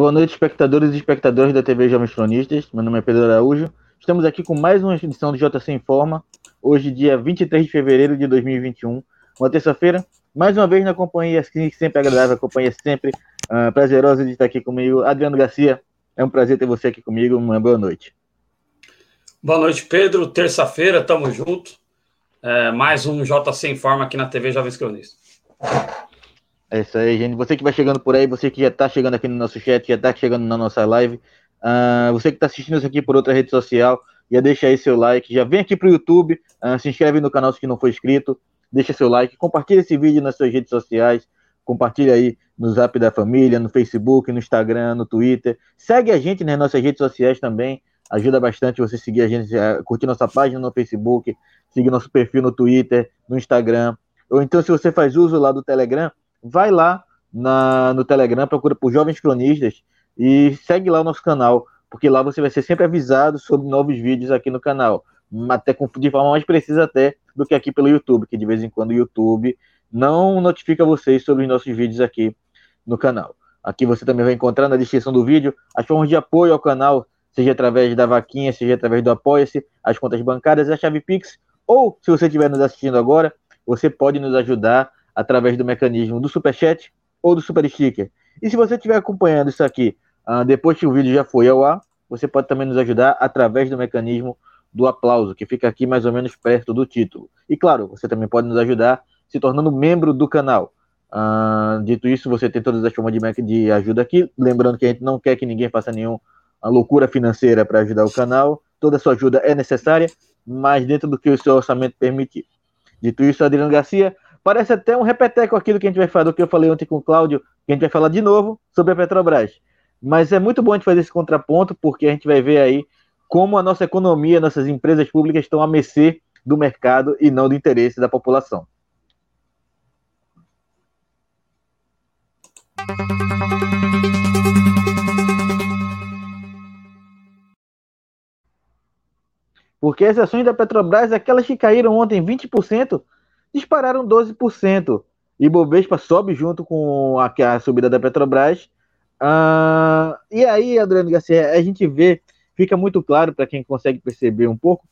Boa noite, espectadores e espectadoras da TV Jovens Cronistas. Meu nome é Pedro Araújo. Estamos aqui com mais uma edição do JC Informa. Hoje, dia 23 de fevereiro de 2021, uma terça-feira. Mais uma vez na companhia sempre agradável, a companhia sempre uh, prazerosa de estar aqui comigo. Adriano Garcia, é um prazer ter você aqui comigo. Uma boa noite. Boa noite, Pedro. Terça-feira, tamo junto. É, mais um JC Informa aqui na TV Jovens Cronistas. É isso aí, gente. Você que vai chegando por aí, você que já está chegando aqui no nosso chat, já está chegando na nossa live, uh, você que está assistindo isso aqui por outra rede social, já deixa aí seu like, já vem aqui para o YouTube, uh, se inscreve no canal se não for inscrito, deixa seu like, compartilha esse vídeo nas suas redes sociais, compartilha aí no Zap da Família, no Facebook, no Instagram, no Twitter. Segue a gente nas nossas redes sociais também, ajuda bastante você seguir a gente, uh, curtir nossa página no Facebook, seguir nosso perfil no Twitter, no Instagram. Ou então, se você faz uso lá do Telegram, vai lá na, no Telegram, procura por Jovens Cronistas e segue lá o nosso canal, porque lá você vai ser sempre avisado sobre novos vídeos aqui no canal, até de forma mais precisa até do que aqui pelo YouTube, que de vez em quando o YouTube não notifica vocês sobre os nossos vídeos aqui no canal. Aqui você também vai encontrar na descrição do vídeo as formas de apoio ao canal, seja através da vaquinha, seja através do Apoia-se, as contas bancárias, a chave Pix, ou se você estiver nos assistindo agora, você pode nos ajudar através do mecanismo do Superchat ou do Super Sticker. E se você estiver acompanhando isso aqui uh, depois que o vídeo já foi ao ar, você pode também nos ajudar através do mecanismo do aplauso, que fica aqui mais ou menos perto do título. E claro, você também pode nos ajudar se tornando membro do canal. Uh, dito isso, você tem todas as formas de, de ajuda aqui. Lembrando que a gente não quer que ninguém faça nenhuma loucura financeira para ajudar o canal. Toda a sua ajuda é necessária, mas dentro do que o seu orçamento permitir. Dito isso, Adriano Garcia, Parece até um repeteco aquilo que a gente vai falar, do que eu falei ontem com o Cláudio, que a gente vai falar de novo sobre a Petrobras. Mas é muito bom a gente fazer esse contraponto, porque a gente vai ver aí como a nossa economia, nossas empresas públicas estão a mercê do mercado e não do interesse da população. Porque as ações da Petrobras, aquelas que caíram ontem 20%, dispararam 12%. E Bovespa sobe junto com a, a subida da Petrobras. Uh, e aí, Adriano Garcia, a gente vê, fica muito claro para quem consegue perceber um pouco,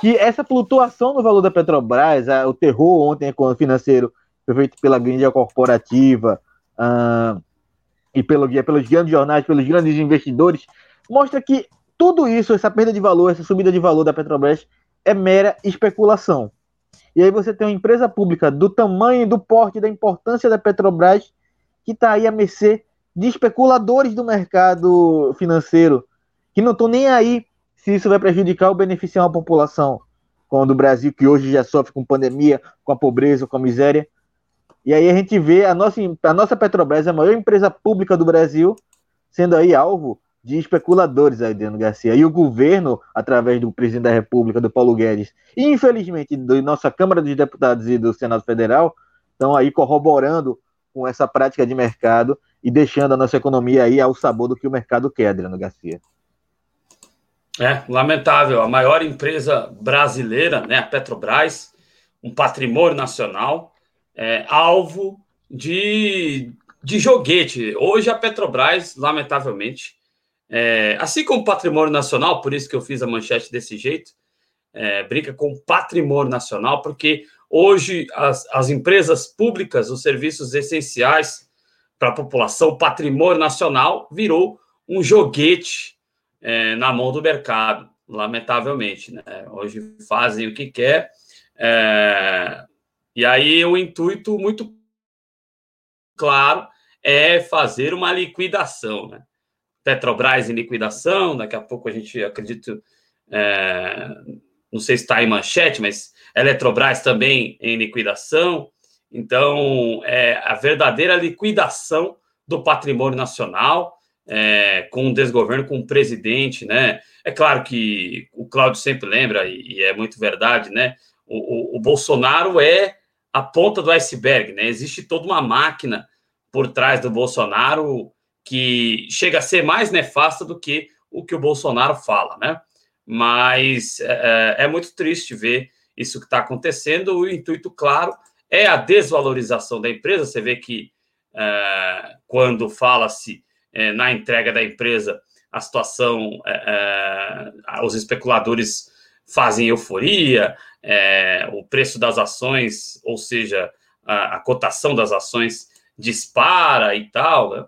que essa flutuação no valor da Petrobras, a, o terror ontem financeiro feito pela mídia corporativa uh, e pelo, pelos grandes jornais, pelos grandes investidores, mostra que tudo isso, essa perda de valor, essa subida de valor da Petrobras, é mera especulação. E aí você tem uma empresa pública do tamanho, do porte, da importância da Petrobras, que está aí a mercê de especuladores do mercado financeiro, que não estão nem aí se isso vai prejudicar ou beneficiar a população, quando o Brasil, que hoje já sofre com pandemia, com a pobreza, com a miséria. E aí a gente vê a nossa, a nossa Petrobras, a maior empresa pública do Brasil, sendo aí alvo de especuladores, Adriano Garcia. E o governo, através do presidente da República, do Paulo Guedes, e infelizmente da nossa Câmara dos Deputados e do Senado Federal, estão aí corroborando com essa prática de mercado e deixando a nossa economia aí ao sabor do que o mercado quer, Adriano Garcia. É, lamentável. A maior empresa brasileira, né, a Petrobras, um patrimônio nacional, é, alvo de, de joguete. Hoje a Petrobras, lamentavelmente, é, assim como patrimônio nacional, por isso que eu fiz a manchete desse jeito, é, brinca com patrimônio nacional, porque hoje as, as empresas públicas, os serviços essenciais para a população, patrimônio nacional, virou um joguete é, na mão do mercado, lamentavelmente. Né? Hoje fazem o que quer. É, e aí o intuito muito claro é fazer uma liquidação, né? Petrobras em liquidação, daqui a pouco a gente acredito, é, não sei se está em manchete, mas Eletrobras também em liquidação. Então, é a verdadeira liquidação do patrimônio nacional, é, com o desgoverno, com o presidente, né? É claro que o Cláudio sempre lembra, e, é muito verdade, né? O, o, o, Bolsonaro é a ponta do iceberg, né? Existe toda uma máquina por trás do Bolsonaro que chega a ser mais nefasta do que o que o Bolsonaro fala, né? Mas é, é, é muito triste ver isso que está acontecendo. O intuito, claro, é a desvalorização da empresa. Você vê que é, quando fala-se é, na entrega da empresa, a situação, é, é os especuladores fazem euforia, o preço das ações, ou seja, a, a cotação das ações dispara e tal, né?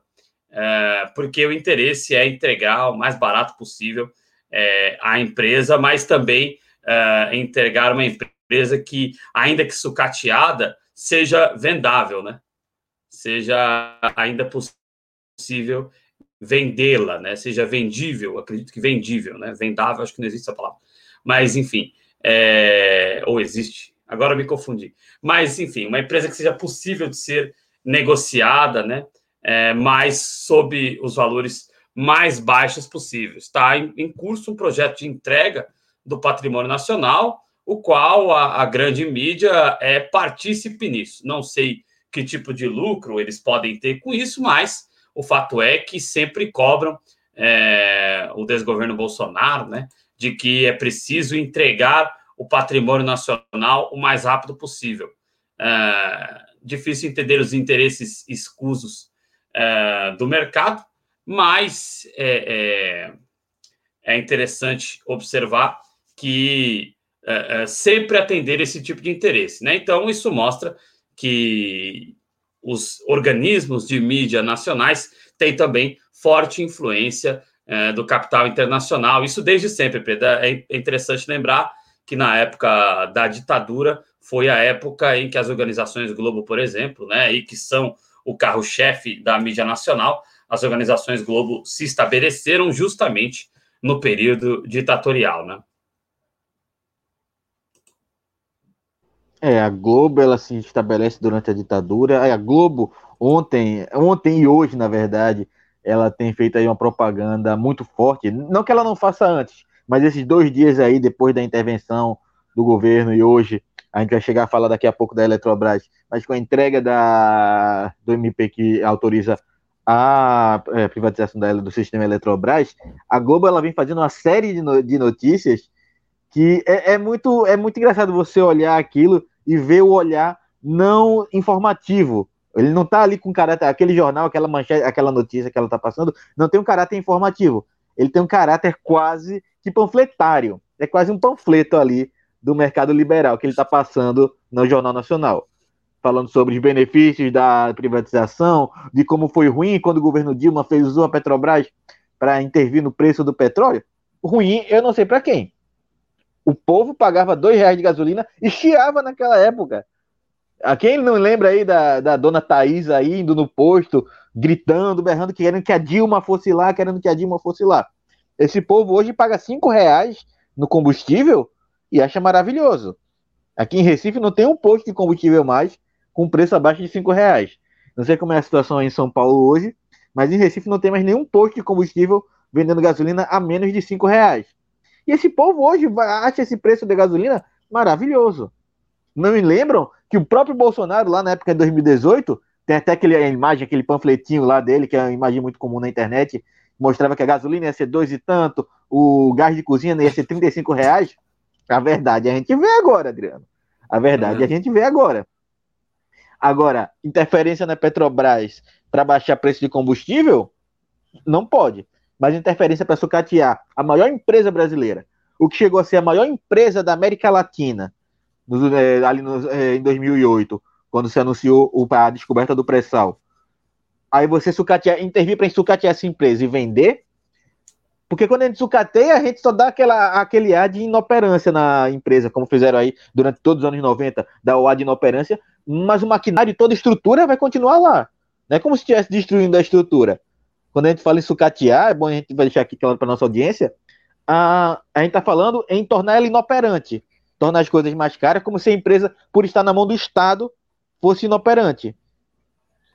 É, porque o interesse é entregar o mais barato possível é, a empresa, mas também é, entregar uma empresa que, ainda que sucateada, seja vendável, né? Seja ainda possível vendê-la, né? Seja vendível, acredito que vendível, né? Vendável, acho que não existe essa palavra. Mas, enfim, é... ou existe, agora me confundi. Mas, enfim, uma empresa que seja possível de ser negociada, né? É, mas sob os valores mais baixos possíveis. Está em, em, curso um projeto de entrega do patrimônio nacional, o qual a, a grande mídia é partícipe nisso. Não sei que tipo de lucro eles podem ter com isso, mas o fato é que sempre cobram é, o desgoverno Bolsonaro, né, de que é preciso entregar o patrimônio nacional o mais rápido possível. É, difícil entender os interesses escusos é, do mercado, mas é, é, é interessante observar que é, é, sempre atender esse tipo de interesse. Né? Então, isso mostra que os organismos de mídia nacionais têm também forte influência do capital internacional. Isso desde sempre, Pedro. É interessante lembrar que na época da ditadura foi a época em que as organizações Globo, por exemplo, né, e que são o carro-chefe da mídia nacional, as organizações Globo se estabeleceram justamente no período ditatorial, né? É, a Globo ela se estabelece durante a ditadura. A Globo ontem, ontem e hoje, na verdade, ela tem feito aí uma propaganda muito forte. Não que ela não faça antes, mas esses dois dias aí depois da intervenção do governo e hoje a gente vai chegar a falar daqui a pouco da Eletrobras, mas com a entrega da do MP que autoriza a é, privatização da, do sistema Eletrobras, a Globo ela vem fazendo uma série de, no, de notícias que é, é, muito, é muito engraçado você olhar aquilo e ver o olhar não informativo. Ele não está ali com caráter, aquele jornal, aquela manchete, aquela notícia que ela está passando, não tem um caráter informativo. Ele tem um caráter quase que panfletário. É quase um panfleto ali do mercado liberal que ele está passando no Jornal Nacional. Falando sobre os benefícios da privatização, de como foi ruim quando o governo Dilma fez usou a Petrobras para intervir no preço do petróleo. Ruim, eu não sei para quem. O povo pagava dois reais de gasolina e chiava naquela época. A quem não lembra aí da, da dona Thaís aí indo no posto, gritando, berrando, querendo que a Dilma fosse lá, querendo que a Dilma fosse lá. Esse povo hoje paga cinco reais no combustível e acha maravilhoso. Aqui em Recife não tem um posto de combustível mais com preço abaixo de cinco reais. Não sei como é a situação aí em São Paulo hoje, mas em Recife não tem mais nenhum posto de combustível vendendo gasolina a menos de cinco reais. E esse povo hoje acha esse preço de gasolina maravilhoso. Não me lembram que o próprio Bolsonaro, lá na época de 2018, tem até aquele, a imagem, aquele panfletinho lá dele, que é uma imagem muito comum na internet, mostrava que a gasolina ia ser dois e tanto, o gás de cozinha ia ser 35 reais. A verdade a gente vê agora, Adriano. A verdade uhum. a gente vê agora. Agora, interferência na Petrobras para baixar preço de combustível? Não pode mas interferência para sucatear a maior empresa brasileira, o que chegou a ser a maior empresa da América Latina, no, é, ali no, é, em 2008, quando se anunciou o, a descoberta do pré-sal. Aí você sucatear, intervir para sucatear essa empresa e vender, porque quando a gente sucateia, a gente só dá aquela, aquele ar de inoperância na empresa, como fizeram aí durante todos os anos 90, dá o ar de inoperância, mas o maquinário toda a estrutura vai continuar lá. Não é como se estivesse destruindo a estrutura quando a gente fala em sucatear, é bom a gente vai deixar aqui claro para nossa audiência, a, a gente está falando em tornar ela inoperante, tornar as coisas mais caras, como se a empresa, por estar na mão do Estado, fosse inoperante.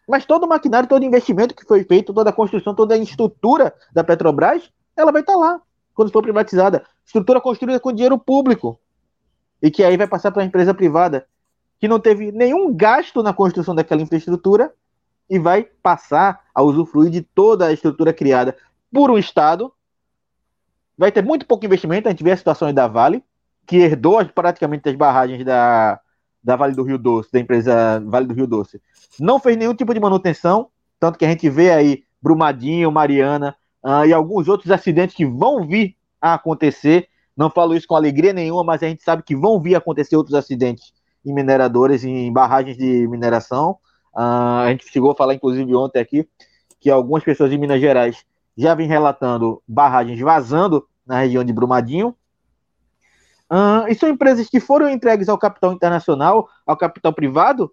Mas todo o maquinário, todo o investimento que foi feito, toda a construção, toda a estrutura da Petrobras, ela vai estar tá lá quando for privatizada. Estrutura construída com dinheiro público. E que aí vai passar para a empresa privada, que não teve nenhum gasto na construção daquela infraestrutura e vai passar a usufruir de toda a estrutura criada por um Estado. Vai ter muito pouco investimento. A gente vê a situação da Vale, que herdou praticamente as barragens da, da Vale do Rio Doce, da empresa Vale do Rio Doce, não fez nenhum tipo de manutenção, tanto que a gente vê aí Brumadinho, Mariana uh, e alguns outros acidentes que vão vir a acontecer. Não falo isso com alegria nenhuma, mas a gente sabe que vão vir a acontecer outros acidentes em mineradores, em barragens de mineração. Uh, a gente chegou a falar, inclusive, ontem aqui, que algumas pessoas em Minas Gerais já vêm relatando barragens vazando na região de Brumadinho. Uh, e são empresas que foram entregues ao capital internacional, ao capital privado,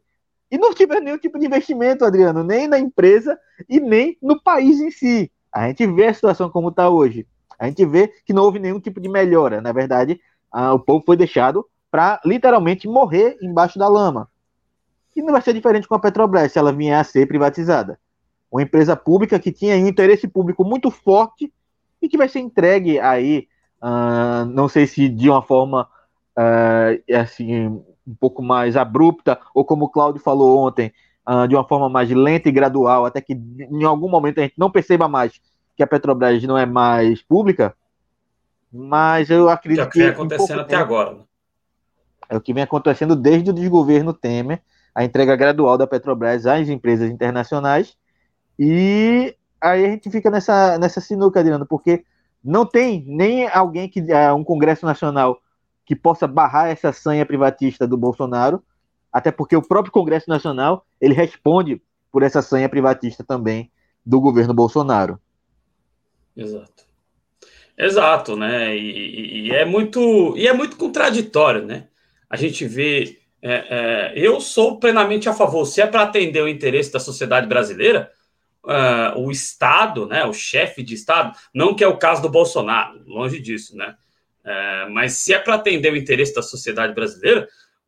e não tiveram nenhum tipo de investimento, Adriano, nem na empresa e nem no país em si. A gente vê a situação como está hoje. A gente vê que não houve nenhum tipo de melhora. Na verdade, o povo foi deixado para literalmente morrer embaixo da lama. E não vai ser diferente com a Petrobras se ela vier a ser privatizada. Uma empresa pública que tinha um interesse público muito forte e que vai ser entregue aí, uh, não sei se de uma forma uh, assim um pouco mais abrupta, ou como o Claudio falou ontem, uh, de uma forma mais lenta e gradual, até que em algum momento a gente não perceba mais que a Petrobras não é mais pública, mas eu acredito que... É o que vem acontecendo até tempo, agora. Né? É o que vem acontecendo desde o desgoverno Temer, a entrega gradual da Petrobras às empresas internacionais, e aí a gente fica nessa, nessa sinuca, Adriano, porque não tem nem alguém que, uh, um Congresso Nacional que possa barrar essa sanha privatista do Bolsonaro, até porque o próprio Congresso Nacional ele responde por essa sanha privatista também do governo Bolsonaro. Exato. Exato, né? E, e, é muito e é muito contraditório, né? A gente vê. É, é, eu sou plenamente a favor. Se é para atender o interesse da sociedade brasileira, uh, o Estado, né? O chefe de Estado, não que é o caso do Bolsonaro, longe disso, né? É, mas se é para atender o interesse da sociedade brasileira,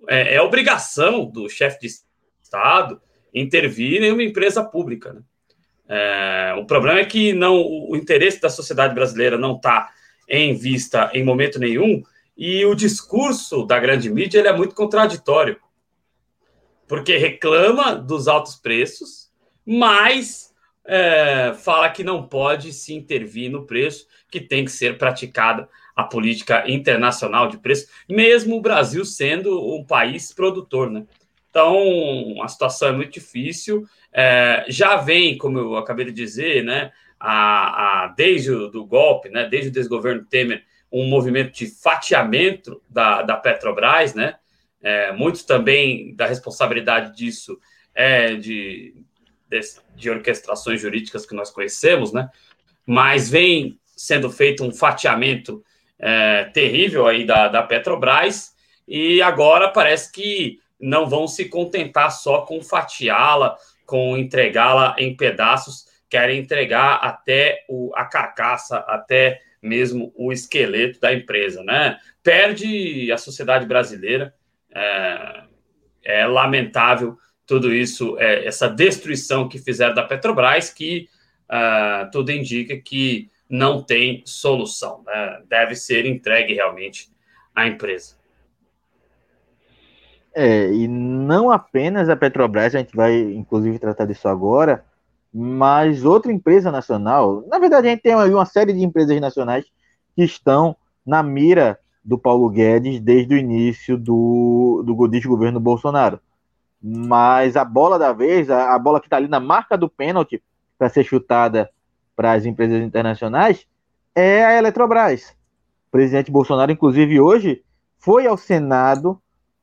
é, é obrigação do chefe de Estado intervir em uma empresa pública. Né? É, o problema é que não o interesse da sociedade brasileira não está em vista em momento nenhum e o discurso da grande mídia ele é muito contraditório, porque reclama dos altos preços, mas é, fala que não pode se intervir no preço, que tem que ser praticada a política internacional de preço, mesmo o Brasil sendo um país produtor, né? Então, a situação é muito difícil. É, já vem, como eu acabei de dizer, né, a, a, desde o do golpe, né, desde o desgoverno Temer, um movimento de fatiamento da, da Petrobras, né? É, muito também da responsabilidade disso é de, de, de orquestrações jurídicas que nós conhecemos, né? Mas vem sendo feito um fatiamento é, terrível aí da, da Petrobras, e agora parece que não vão se contentar só com fatiá-la, com entregá-la em pedaços, querem entregar até o, a carcaça, até mesmo o esqueleto da empresa, né? Perde a sociedade brasileira, é, é lamentável tudo isso, é, essa destruição que fizeram da Petrobras, que uh, tudo indica que não tem solução. Né? Deve ser entregue realmente à empresa. É, e não apenas a Petrobras, a gente vai inclusive tratar disso agora, mas outra empresa nacional. Na verdade, a gente tem aí uma série de empresas nacionais que estão na mira do Paulo Guedes desde o início do, do governo Bolsonaro. Mas a bola da vez, a, a bola que está ali na marca do pênalti para ser chutada para as empresas internacionais é a Eletrobras. O presidente Bolsonaro, inclusive, hoje foi ao Senado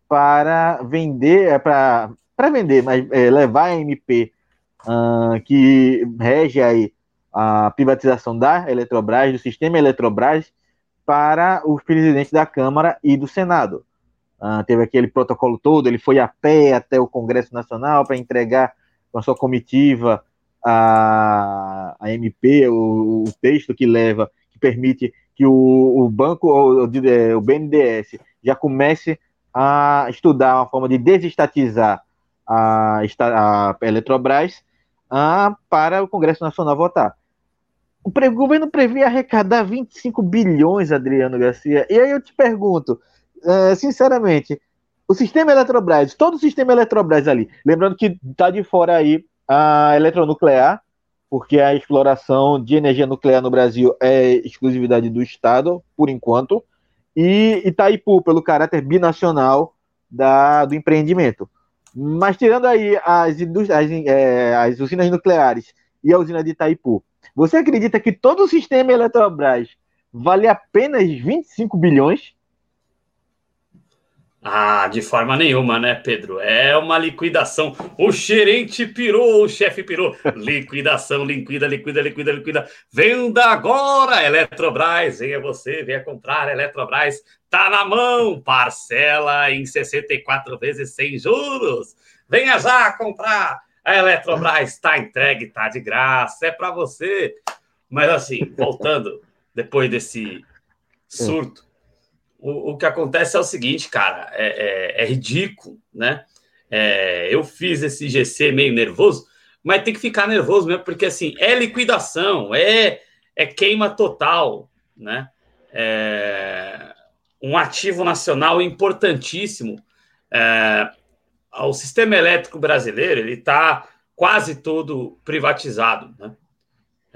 para vender, é, para vender, mas é, levar a MP uh, que rege aí a privatização da Eletrobras, do sistema Eletrobras, para os presidentes da Câmara e do Senado. Uh, teve aquele protocolo todo, ele foi a pé até o Congresso Nacional para entregar com a sua comitiva a, a MP, o, o, texto que leva, que permite que o, o banco, o, o BNDES, já comece a estudar uma forma de desestatizar a, a Eletrobras a, para o Congresso Nacional votar. O governo previa arrecadar 25 bilhões, Adriano Garcia. E aí eu te pergunto, uh, sinceramente, o sistema Eletrobras, todo o sistema Eletrobras ali, lembrando que está de fora aí a eletronuclear, porque a exploração de energia nuclear no Brasil é exclusividade do Estado, por enquanto, e Itaipu, pelo caráter binacional da, do empreendimento. Mas tirando aí as, as, é, as usinas nucleares e a usina de Itaipu, você acredita que todo o sistema Eletrobras vale apenas 25 bilhões? Ah, de forma nenhuma, né, Pedro? É uma liquidação. O gerente pirou, o chefe pirou. Liquidação, liquida, liquida, liquida, liquida. Venda agora, Eletrobras. Venha você, venha comprar Eletrobras. Tá na mão. Parcela em 64 vezes sem juros. Venha já comprar. A Eletrobras está entregue, tá de graça. É para você. Mas assim, voltando, depois desse surto o, o que acontece é o seguinte, cara, é, é, é ridículo, né? É, eu fiz esse GC meio nervoso, mas tem que ficar nervoso mesmo, porque assim, é liquidação, é, é queima total, né? É um ativo nacional importantíssimo. É, o sistema elétrico brasileiro ele está quase todo privatizado, né?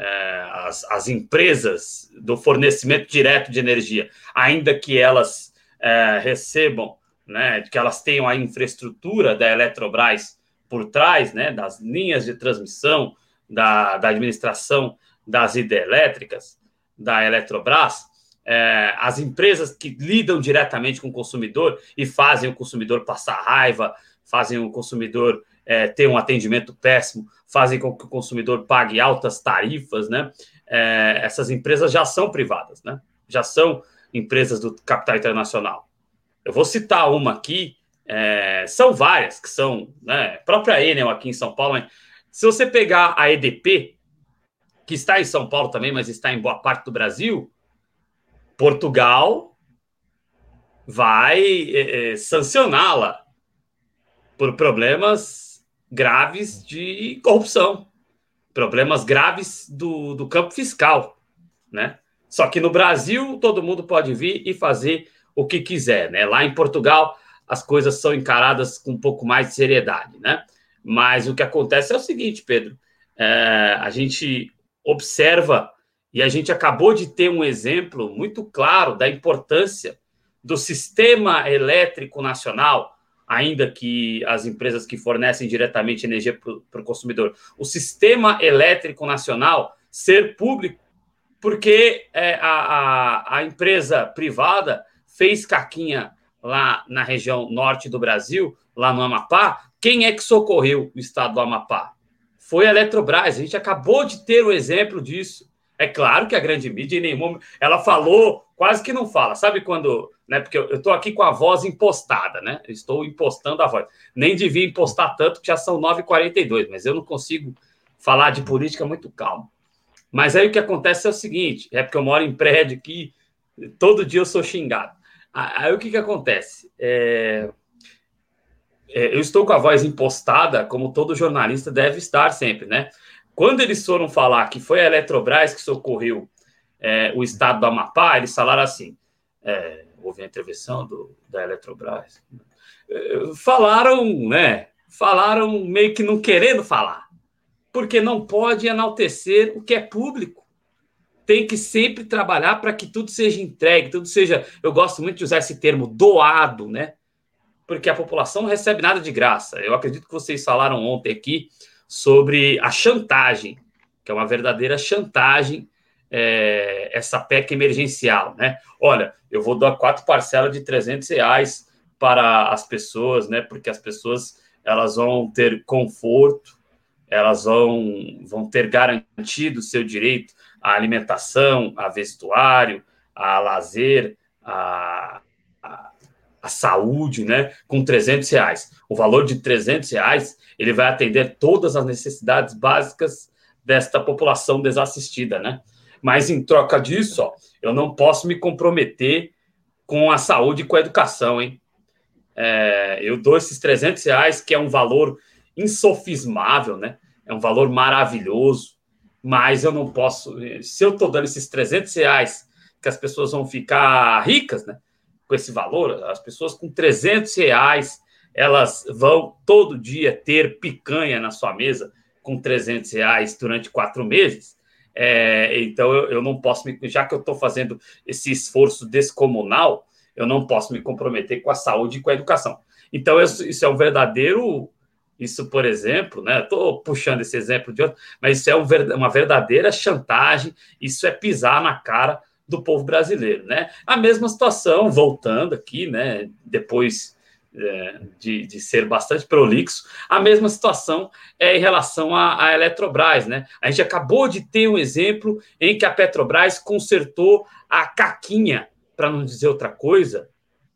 É, as, as, empresas do fornecimento direto de energia, ainda que elas é, recebam, né, que elas tenham a infraestrutura da Eletrobras por trás, né, das linhas de transmissão, da, da administração das hidrelétricas, da Eletrobras, é, as empresas que lidam diretamente com o consumidor e fazem o consumidor passar raiva, fazem o consumidor é, ter um atendimento péssimo, fazem com que o consumidor pague altas tarifas, né? É, essas empresas já são privadas, né? Já são empresas do capital internacional. Eu vou citar uma aqui, é, são várias que são, né? Própria Enel aqui em São Paulo, se você pegar a EDP, que está em São Paulo também, mas está em boa parte do Brasil, Portugal vai é, é sancioná-la por problemas graves de corrupção, problemas graves do, do campo fiscal, né? Só que no Brasil todo mundo pode vir e fazer o que quiser, né? Lá em Portugal as coisas são encaradas com um pouco mais de seriedade, né? Mas o que acontece é o seguinte, Pedro, é, a gente observa e a gente acabou de ter um exemplo muito claro da importância do sistema elétrico nacional, ainda que as empresas que fornecem diretamente energia para o consumidor, o sistema elétrico nacional ser público, porque é, a, a, a empresa privada fez caquinha lá na região norte do Brasil, lá no Amapá. Quem é que socorreu o estado do Amapá? Foi a Eletrobras. A gente acabou de ter o um exemplo disso. É claro que a grande mídia, em nenhum ela falou, quase que não fala. Sabe quando né? Porque eu estou aqui com a voz impostada, né? estou impostando a voz. Nem devia impostar tanto, que já são 9h42, mas eu não consigo falar de política muito calmo. Mas aí o que acontece é o seguinte: é porque eu moro em prédio aqui, todo dia eu sou xingado. Aí o que, que acontece? É... É, eu estou com a voz impostada, como todo jornalista deve estar sempre, né? Quando eles foram falar que foi a Eletrobras que socorreu é, o estado do Amapá, eles falaram assim: é, houve a intervenção do, da Eletrobras, eh, falaram, né? Falaram meio que não querendo falar, porque não pode enaltecer o que é público. Tem que sempre trabalhar para que tudo seja entregue, tudo seja. Eu gosto muito de usar esse termo doado, né? Porque a população não recebe nada de graça. Eu acredito que vocês falaram ontem aqui sobre a chantagem, que é uma verdadeira chantagem é, essa PEC emergencial, né? Olha, eu vou dar quatro parcelas de 300 reais para as pessoas, né? Porque as pessoas elas vão ter conforto, elas vão, vão ter garantido o seu direito à alimentação, a vestuário, a lazer, a, a, saúde, né? Com 300 reais. O valor de 300 reais, ele vai atender todas as necessidades básicas desta população desassistida, né? Mas em troca disso, ó, eu não posso me comprometer com a saúde e com a educação, hein? É, eu dou esses 300 reais, que é um valor insofismável, né? É um valor maravilhoso, mas eu não posso. Se eu estou dando esses 300 reais, que as pessoas vão ficar ricas, né? Com esse valor, as pessoas com 300 reais, elas vão todo dia ter picanha na sua mesa com 300 reais durante quatro meses. É, então eu, eu, não posso me, já que eu estou fazendo esse esforço descomunal, eu não posso me comprometer com a saúde e com a educação. Então, isso é um verdadeiro. Isso, por exemplo, né? Estou puxando esse exemplo de outro, mas isso é um, uma verdadeira chantagem, isso é pisar na cara do povo brasileiro, né? A mesma situação, voltando aqui, né? Depois é, de, de, ser bastante prolixo, a mesma situação é em relação à, Eletrobras, né? A gente acabou de ter um exemplo em que a Petrobras consertou a caquinha, para não dizer outra coisa,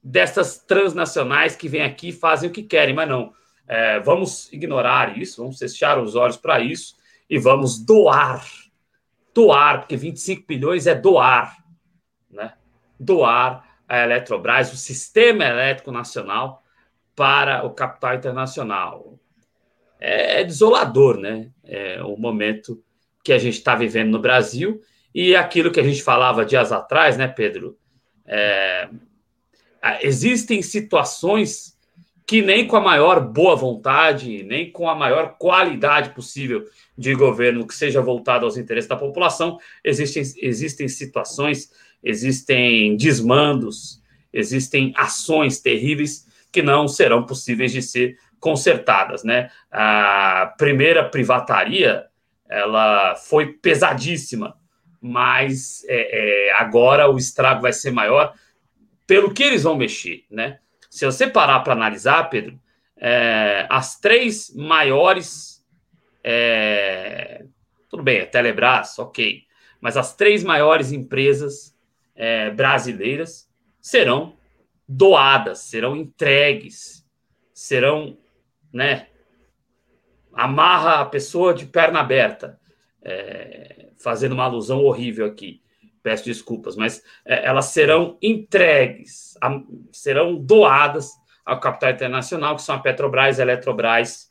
dessas transnacionais que vêm aqui e fazem o que querem, mas não. É, vamos ignorar isso, vamos fechar os olhos para isso e vamos doar. Doar, porque 25 bilhões é doar, né? Doar a Eletrobras, o sistema elétrico nacional, para o capital internacional. É, é desolador, né? É o momento que a gente está vivendo no Brasil e aquilo que a gente falava dias atrás, né, Pedro? É, existem situações que nem com a maior boa vontade, nem com a maior qualidade possível de governo que seja voltado aos interesses da população, existem, existem situações, existem desmandos, existem ações terríveis que não serão possíveis de ser consertadas, né? A primeira privataria, ela foi pesadíssima, mas é, é, agora o estrago vai ser maior pelo que eles vão mexer, né? Se você parar para analisar, Pedro, é, as três maiores, é, tudo bem, a Telebrás, ok, mas as três maiores empresas é, brasileiras serão doadas, serão entregues, serão, né? Amarra a pessoa de perna aberta, é, fazendo uma alusão horrível aqui. Peço desculpas, mas é, elas serão entregues, serão doadas ao capital internacional, que são a Petrobras, a Eletrobras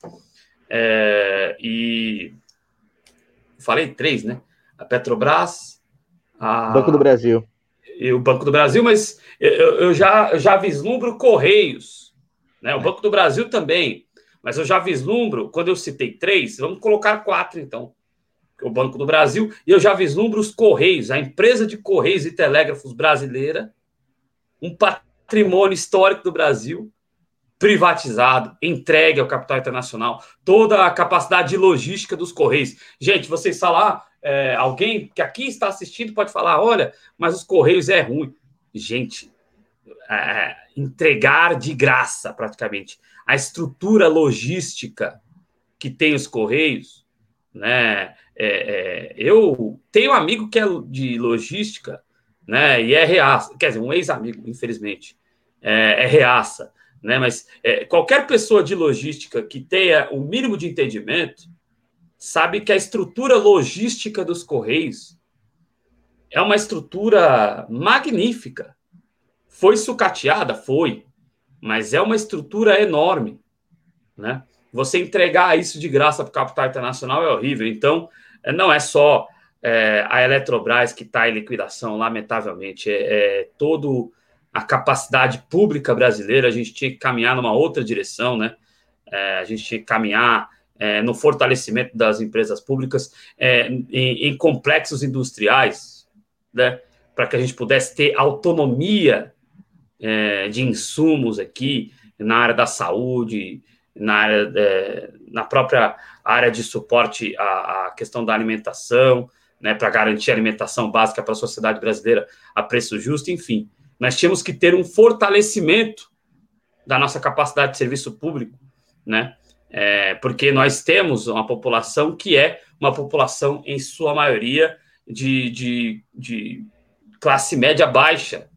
é, e falei três, né? A Petrobras, a Banco do Brasil e o Banco do Brasil, mas eu, eu já, eu já vislumbro Correios, né? o Banco do Brasil também, mas eu já vislumbro, quando eu citei três, vamos colocar quatro então, o Banco do Brasil, e eu já vislumbro os Correios, a empresa de Correios e Telégrafos brasileira, um patrimônio histórico do Brasil, privatizado, entregue ao capital internacional, toda a capacidade de logística dos Correios. Gente, vocês falam, ah, é, alguém que aqui está assistindo pode falar: olha, mas os Correios é ruim. Gente, é, entregar de graça, praticamente, a estrutura logística que tem os Correios, né? É, é eu tenho um amigo que é de logística, né? E é reaça, quer dizer, um ex-amigo, infelizmente, é, é reaça, né? Mas é, qualquer pessoa de logística que tenha o mínimo de entendimento sabe que a estrutura logística dos Correios é uma estrutura magnífica. Foi sucateada? Foi. Mas é uma estrutura enorme. Né? Você entregar isso de graça para o capital internacional é horrível. Então, não é só é, a Eletrobras que está em liquidação, lamentavelmente. É, é todo a capacidade pública brasileira. A gente tinha que caminhar numa outra direção, né? É, a gente tinha que caminhar é, no fortalecimento das empresas públicas é, em, em, complexos industriais, né, para que a gente pudesse ter autonomia é, de insumos aqui na área da saúde, na, área, é, na própria área de suporte à, à questão da alimentação, né, para garantir alimentação básica para a sociedade brasileira a preço justo, enfim. Nós tínhamos que ter um fortalecimento da nossa capacidade de serviço público, né? é, porque nós temos uma população que é uma população, em sua maioria, de, de, de classe média baixa,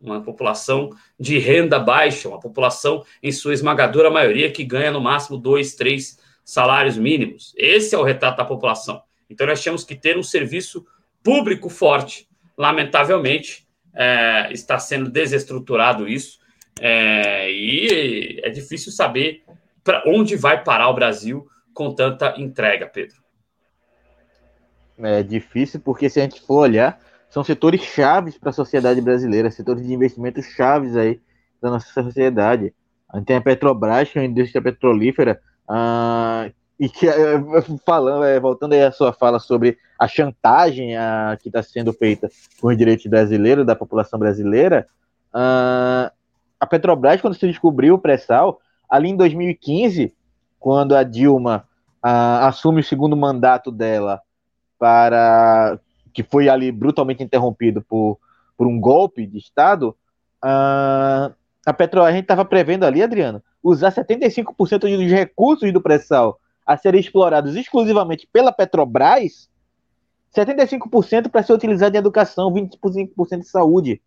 uma população de renda baixa, uma população, em sua esmagadora maioria, que ganha no máximo dois, três salários mínimos. Esse é o retrato da população. Então, nós temos que ter um serviço público forte. Lamentavelmente, é, está sendo desestruturado isso, é, e é difícil saber para onde vai parar o Brasil com tanta entrega, Pedro? É difícil porque se a gente for olhar, são setores chaves para a sociedade brasileira, setores de investimento chaves aí da nossa sociedade. A gente tem a Petrobras, que é uma indústria petrolífera, ah, e que, é, falando, é, voltando aí à sua fala sobre a chantagem a, que está sendo feita com os direitos brasileiros, da população brasileira, ah, a Petrobras, quando se descobriu o pré-sal, ali em 2015, quando a Dilma ah, assume o segundo mandato dela para que foi ali brutalmente interrompido por, por um golpe de Estado, ah, a Petro, a gente estava prevendo ali, Adriano, usar 75% dos recursos do pré-sal a serem explorados exclusivamente pela Petrobras, 75% para ser utilizado em educação, 25% em saúde.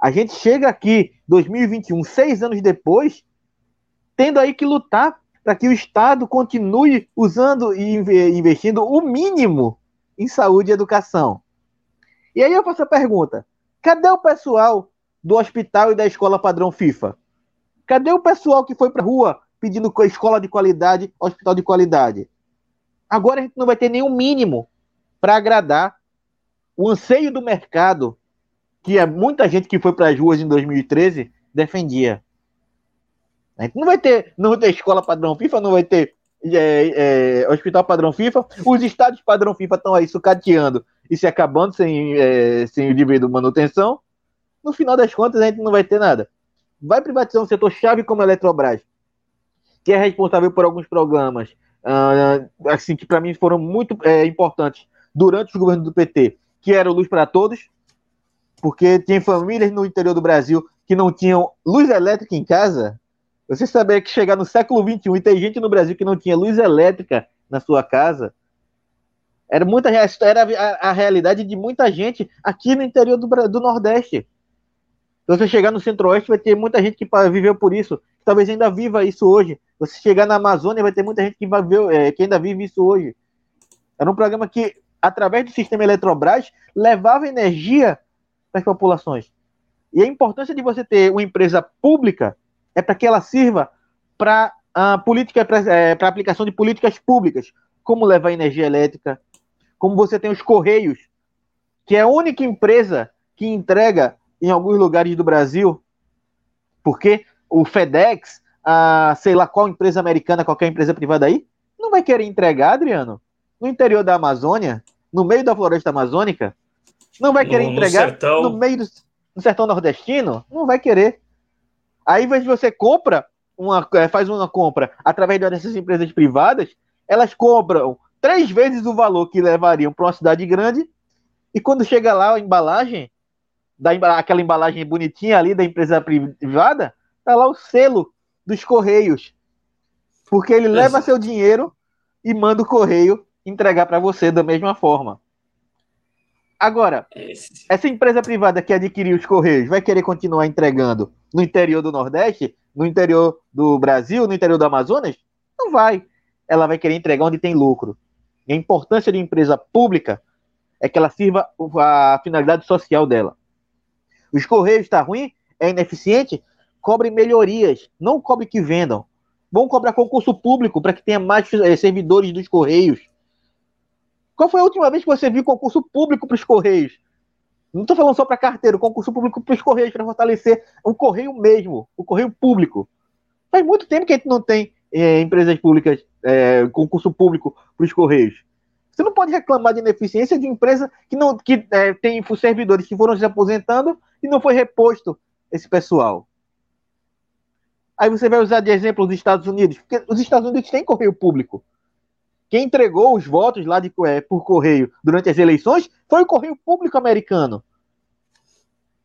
A gente chega aqui, 2021, seis anos depois, tendo aí que lutar para que o Estado continue usando e investindo o mínimo em saúde e educação. E aí eu faço a pergunta: cadê o pessoal do hospital e da escola padrão FIFA? Cadê o pessoal que foi para a rua pedindo escola de qualidade, hospital de qualidade? Agora a gente não vai ter nenhum mínimo para agradar o anseio do mercado que é muita gente que foi para as ruas em 2013 defendia. A gente não vai ter, não vai ter escola padrão FIFA, não vai ter é, é, hospital padrão FIFA. Os estádios padrão FIFA estão aí sucateando e se acabando sem, é, sem o devido manutenção. No final das contas, a gente não vai ter nada. Vai privatizar um setor chave como a Eletrobras, que é responsável por alguns programas, uh, assim, que para mim foram muito é, importantes durante o governo do PT, que era o Luz para Todos, porque tem famílias no interior do Brasil que não tinham luz elétrica em casa. Você sabia que chegar no século XXI e tem gente no Brasil que não tinha luz elétrica na sua casa? Era muita era a, a realidade de muita gente aqui no interior do, do Nordeste. Se você chegar no Centro-Oeste, vai ter muita gente que viveu por isso, talvez ainda viva isso hoje. Você chegar na Amazônia, vai ter muita gente que, viveu, é, que ainda vive isso hoje. Era um programa que, através do sistema Eletrobras, levava energia para as populações. E a importância de você ter uma empresa pública é para que ela sirva para a política, para é, a aplicação de políticas públicas, como levar energia elétrica, como você tem os Correios, que é a única empresa que entrega em alguns lugares do Brasil, porque o FedEx, a sei lá qual empresa americana, qualquer empresa privada aí, não vai querer entregar, Adriano, no interior da Amazônia, no meio da floresta amazônica, não vai querer no, entregar no, no meio do no sertão nordestino, não vai querer. Aí, você compra uma, é, faz uma compra através dessas empresas privadas, elas cobram três vezes o valor que levariam para uma cidade grande, e quando chega lá a embalagem, da, aquela embalagem bonitinha ali da empresa privada, tá lá o selo dos Correios. Porque ele leva seu dinheiro e manda o correio entregar para você da mesma forma. Agora, Esse... essa empresa privada que adquiriu os Correios vai querer continuar entregando no interior do Nordeste, no interior do Brasil, no interior do Amazonas? Não vai. Ela vai querer entregar onde tem lucro. E a importância de empresa pública é que ela sirva a finalidade social dela. Os Correios está ruim, é ineficiente, cobre melhorias, não cobre que vendam. Vão cobrar concurso público para que tenha mais eh, servidores dos Correios. Qual foi a última vez que você viu concurso público para os Correios? Não estou falando só para carteiro, concurso público para os Correios, para fortalecer o Correio mesmo, o Correio Público. Faz muito tempo que a gente não tem é, empresas públicas, é, concurso público para os Correios. Você não pode reclamar de ineficiência de empresa que não que é, tem servidores que foram se aposentando e não foi reposto esse pessoal. Aí você vai usar de exemplo os Estados Unidos, porque os Estados Unidos têm correio público. Quem entregou os votos lá de, é, por correio durante as eleições foi o correio público americano.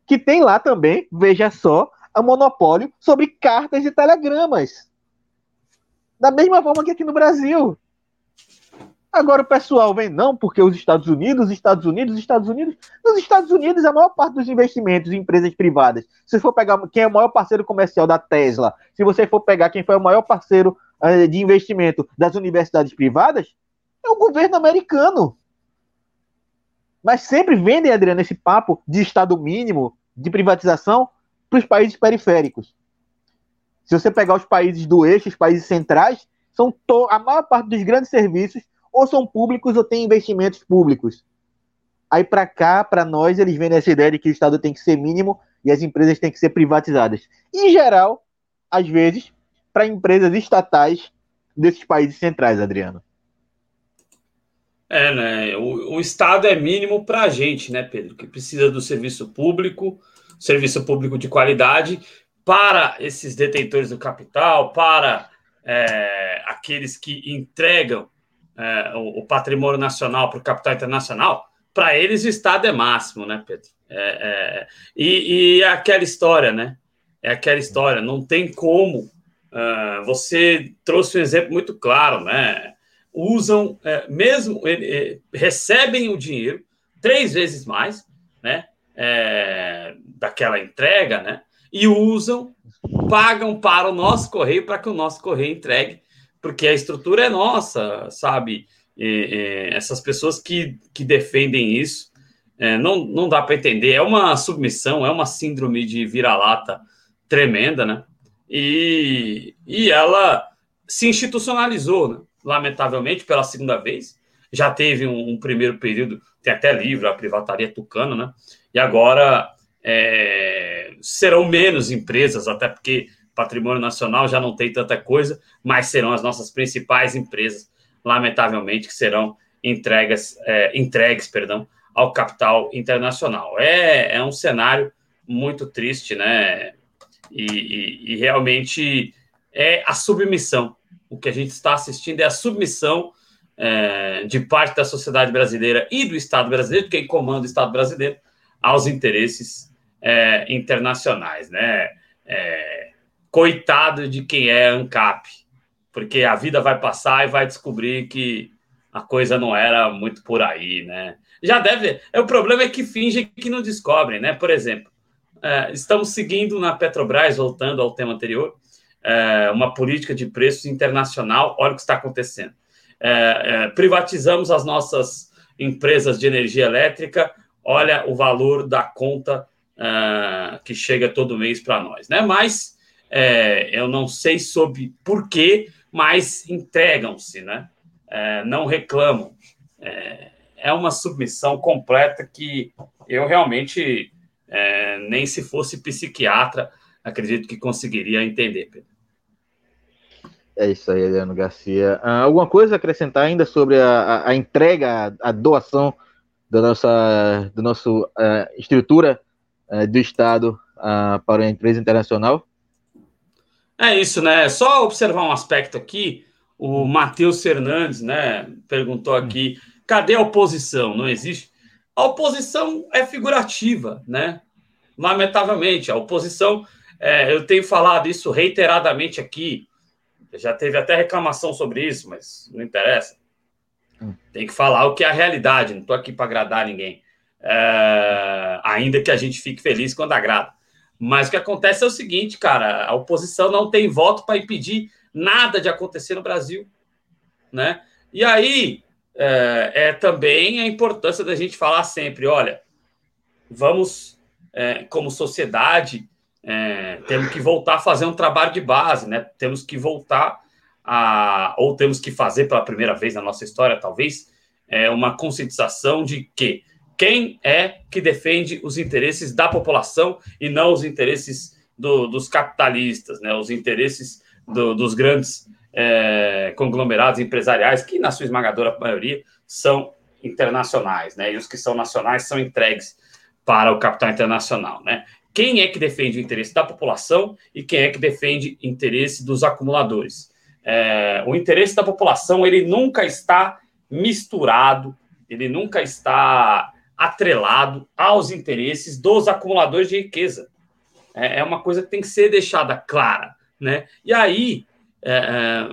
Que tem lá também, veja só, a monopólio sobre cartas e telegramas. Da mesma forma que aqui no Brasil. Agora o pessoal vem, não, porque os Estados Unidos, os Estados Unidos, os Estados Unidos. Nos Estados Unidos, a maior parte dos investimentos em empresas privadas, se for pegar quem é o maior parceiro comercial da Tesla, se você for pegar quem foi o maior parceiro uh, de investimento das universidades privadas, é o governo americano. Mas sempre vendem, Adriano, esse papo de Estado mínimo, de privatização, para os países periféricos. Se você pegar os países do eixo, os países centrais, são a maior parte dos grandes serviços ou são públicos ou têm investimentos públicos. Aí para cá, para nós, eles vêm essa ideia de que o Estado tem que ser mínimo e as empresas têm que ser privatizadas. Em geral, às vezes, para empresas estatais desses países centrais, Adriano. É, né? O, o Estado é mínimo para a gente, né, Pedro? Que precisa do serviço público, serviço público de qualidade, para esses detentores do capital, para é, aqueles que entregam é, o, o, patrimônio nacional para o capital internacional, para eles o Estado é máximo, né, Pedro? É, é, e, e é aquela história, né? É aquela história, não tem como. Uh, você trouxe um exemplo muito claro, né? Usam, é, mesmo, recebem o dinheiro três vezes mais, né? É, daquela entrega, né? E usam, pagam para o nosso correio para que o nosso correio entregue, porque a estrutura é nossa, sabe? Essas pessoas que, que defendem isso, é, não, não dá para entender. É uma submissão, é uma síndrome de vira-lata tremenda, né? E, e ela se institucionalizou, né? lamentavelmente, pela segunda vez. Já teve um, um, primeiro período, tem até livro, a privataria tucano, né? E agora é, serão menos empresas, até porque patrimônio nacional já não tem tanta coisa, mas serão as nossas principais empresas, lamentavelmente, que serão entregas, é, entregues perdão, ao capital internacional. É, é um cenário muito triste, né? E, e, e, realmente é a submissão. O que a gente está assistindo é a submissão é, de parte da sociedade brasileira e do Estado brasileiro, quem comanda o Estado brasileiro, aos interesses é, internacionais, né? É, coitado de quem é ANCAP, porque a vida vai passar e vai descobrir que a coisa não era muito por aí, né? Já deve. É, o problema é que fingem que não descobrem, né? Por exemplo, é, estamos seguindo na Petrobras, voltando ao tema anterior, é, uma política de preços internacional. Olha o que está acontecendo. É, é, privatizamos as nossas empresas de energia elétrica. Olha o valor da conta é, que chega todo mês para nós, né? Mas eu não sei sobre por quê, mas entregam-se, né? não reclamam. É, é uma submissão completa que eu realmente, é, nem se fosse psiquiatra, acredito que conseguiria entender, Pedro. É isso aí, Eliano Garcia. Ah, alguma coisa a acrescentar ainda sobre a, a, a entrega, a, doação da nossa do nosso uh, estrutura uh, do Estado uh, para a empresa internacional? É isso, né? Só observar um aspecto aqui. O Matheus Fernandes, né, perguntou aqui Cadê a oposição? Não existe. A oposição é figurativa, né? Lamentavelmente, a oposição, é, eu tenho falado isso reiteradamente aqui, já teve até reclamação sobre isso, mas não interessa. Hum. Tem que falar o que é a realidade, não estou aqui para agradar ninguém. É, ainda que a gente fique feliz quando agrada. Mas o que acontece é o seguinte, cara, a oposição não tem voto para impedir nada de acontecer no Brasil, né? E aí, é, é também a importância da gente falar sempre: olha, vamos, é, como sociedade, é, temos que voltar a fazer um trabalho de base, né? Temos que voltar a, ou temos que fazer pela primeira vez na nossa história, talvez, é, uma conscientização de que quem é que defende os interesses da população e não os interesses do, dos capitalistas, né? Os interesses do, dos grandes é, conglomerados empresariais, que na sua esmagadora maioria são internacionais, né? E os que são nacionais são entregues para o capital internacional, né? Quem é que defende o interesse da população e quem é que defende o interesse dos acumuladores? É, o interesse da população ele nunca está misturado, ele nunca está atrelado aos interesses dos acumuladores de riqueza. É, é uma coisa que tem que ser deixada clara, né? E aí é, é,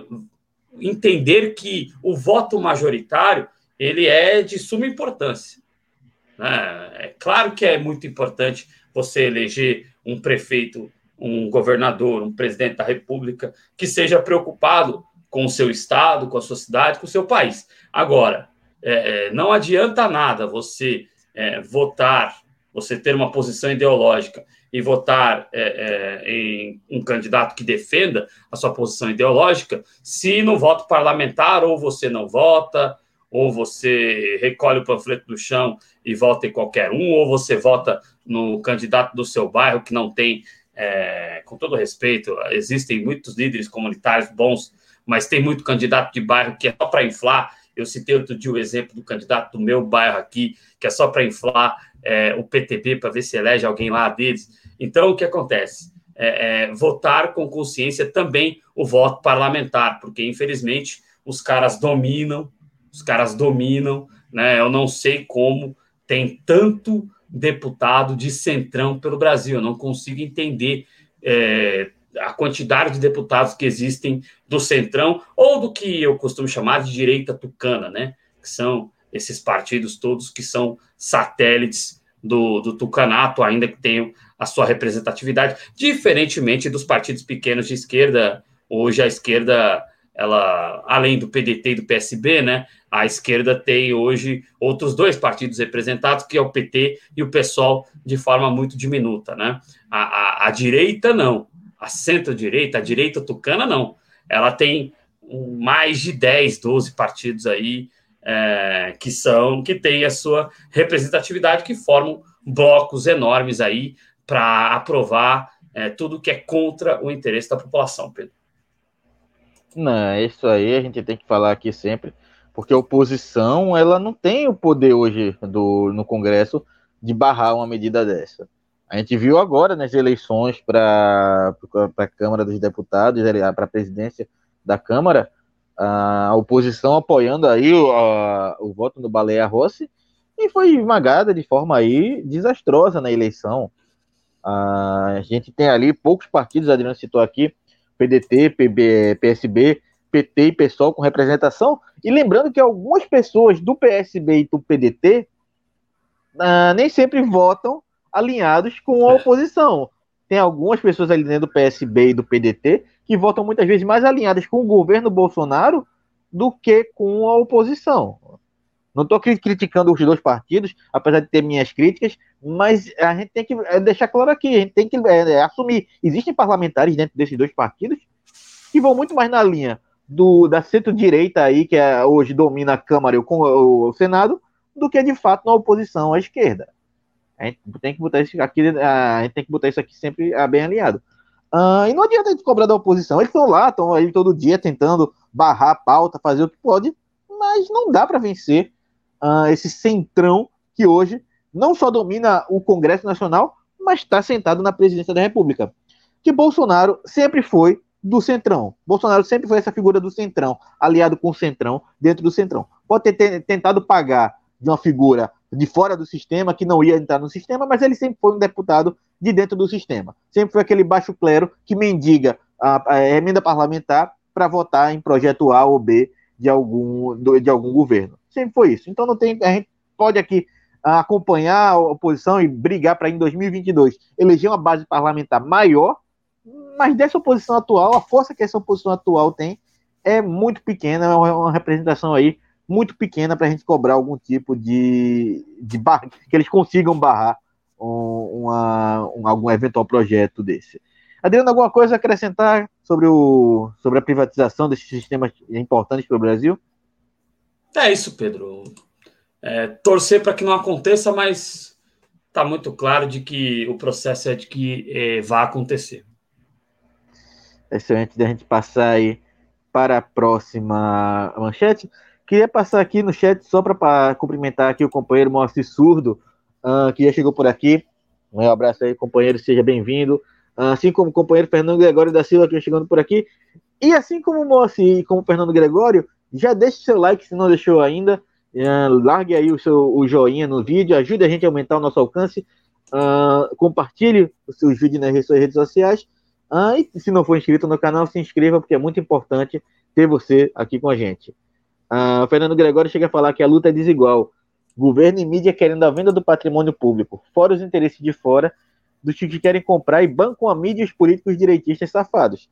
entender que o voto majoritário ele é de suma importância. Né? É claro que é muito importante você eleger um prefeito, um governador, um presidente da República que seja preocupado com o seu estado, com a sua cidade, com o seu país. Agora, é, é não adianta nada você é, votar, você ter uma posição ideológica e votar é, é, em um candidato que defenda a sua posição ideológica, se no voto parlamentar ou você não vota, ou você recolhe o panfleto do chão e vota em qualquer um, ou você vota no candidato do seu bairro que não tem, é, com todo respeito, existem muitos líderes comunitários bons, mas tem muito candidato de bairro que é só para inflar. Eu citei outro dia o exemplo do candidato do meu bairro aqui, que é só para inflar é, o PTB para ver se elege alguém lá deles. Então, o que acontece? é, é, votar com consciência também o voto parlamentar, porque infelizmente os caras dominam, os caras dominam, né? Eu não sei como tem tanto deputado de centrão pelo Brasil, eu não consigo entender é, a quantidade de deputados que existem do centrão ou do que eu costumo chamar de direita tucana, né? Que são esses partidos todos que são satélites do, do tucanato, ainda que tenham a sua representatividade, diferentemente dos partidos pequenos de esquerda. Hoje a esquerda, ela, além do PDT e do PSB, né, a esquerda tem hoje outros dois partidos representados, que é o PT e o PSOL, de forma muito diminuta, né? A, a, a direita não, a centro-direita, a direita tucana não. Ela tem mais de 10, 12 partidos aí é, que são, que têm a sua representatividade, que formam blocos enormes aí para aprovar é, tudo que é contra o interesse da população, Pedro. Não, isso aí a gente tem que falar aqui sempre, porque a oposição ela não tem o poder hoje do, no Congresso de barrar uma medida dessa. A gente viu agora nas eleições para a Câmara dos Deputados, para a presidência da Câmara, a oposição apoiando aí o, a, o voto no Baleia Rossi e foi esmagada de forma aí desastrosa na eleição. A gente tem ali poucos partidos, Adriano citou aqui, PDT, PB, PSB, PT e PSOL com representação. E lembrando que algumas pessoas do PSB e do PDT uh, ah, nem sempre votam alinhados com a é. oposição. Tem algumas pessoas ali dentro do PSB e do PDT que votam muitas vezes mais alinhadas com o governo Bolsonaro do que com a oposição. Não estou criticando os dois partidos, apesar de ter minhas críticas, mas a gente tem que é, deixar claro aqui, a gente tem que é, assumir. Existem parlamentares dentro desses dois partidos que vão muito mais na linha do, da centro-direita aí, que é, hoje domina a Câmara e o, o, Senado, do que de fato na oposição à esquerda. A gente tem que botar isso aqui, a gente tem que botar isso aqui sempre bem alinhado. Uh, e não adianta a gente cobrar da oposição. Eles estão lá, estão aí todo dia tentando barrar a pauta, fazer o que pode, mas não dá para vencer uh, esse centrão que hoje não só domina o Congresso Nacional, mas está sentado na presidência da República. Que Bolsonaro sempre foi do centrão. Bolsonaro sempre foi essa figura do centrão, aliado com o centrão, dentro do centrão. Pode ter tentado pagar de uma figura de fora do sistema, que não ia entrar no sistema, mas ele sempre foi um deputado de dentro do sistema. Sempre foi aquele baixo clero que mendiga a, a emenda parlamentar para votar em projeto A ou B de algum, de algum governo. Sempre foi isso. Então não tem, a gente pode aqui acompanhar a oposição e brigar para em 2022 eleger uma base parlamentar maior, mas dessa oposição atual, a força que essa oposição atual tem é muito pequena, é uma representação aí muito pequena para a gente cobrar algum tipo de, de bar, que eles consigam barrar um, uma, um, algum eventual projeto desse. Adriano, alguma coisa a acrescentar sobre, o, sobre a privatização desses sistemas importantes para o Brasil? É isso, Pedro. É, torcer para que não aconteça, mas está muito claro de que o processo é de que é, vai acontecer. Excelente, da gente passar aí para a próxima manchete. Queria passar aqui no chat só para cumprimentar aqui o companheiro Moacir Surdo, uh, que já chegou por aqui. Um abraço aí, companheiro, seja bem-vindo. Uh, assim como o companheiro Fernando Gregório da Silva, que chegando por aqui. E assim como o Moacir e como o Fernando Gregório, já deixe seu like se não deixou ainda. Uh, largue aí o seu o joinha no vídeo, ajude a gente a aumentar o nosso alcance. Uh, compartilhe os seus vídeos nas suas redes sociais. Uh, e se não for inscrito no canal, se inscreva, porque é muito importante ter você aqui com a gente. Uh, Fernando Gregório chega a falar que a luta é desigual. Governo e mídia querendo a venda do patrimônio público, fora os interesses de fora, dos que querem comprar e bancam a mídia e os políticos direitistas safados.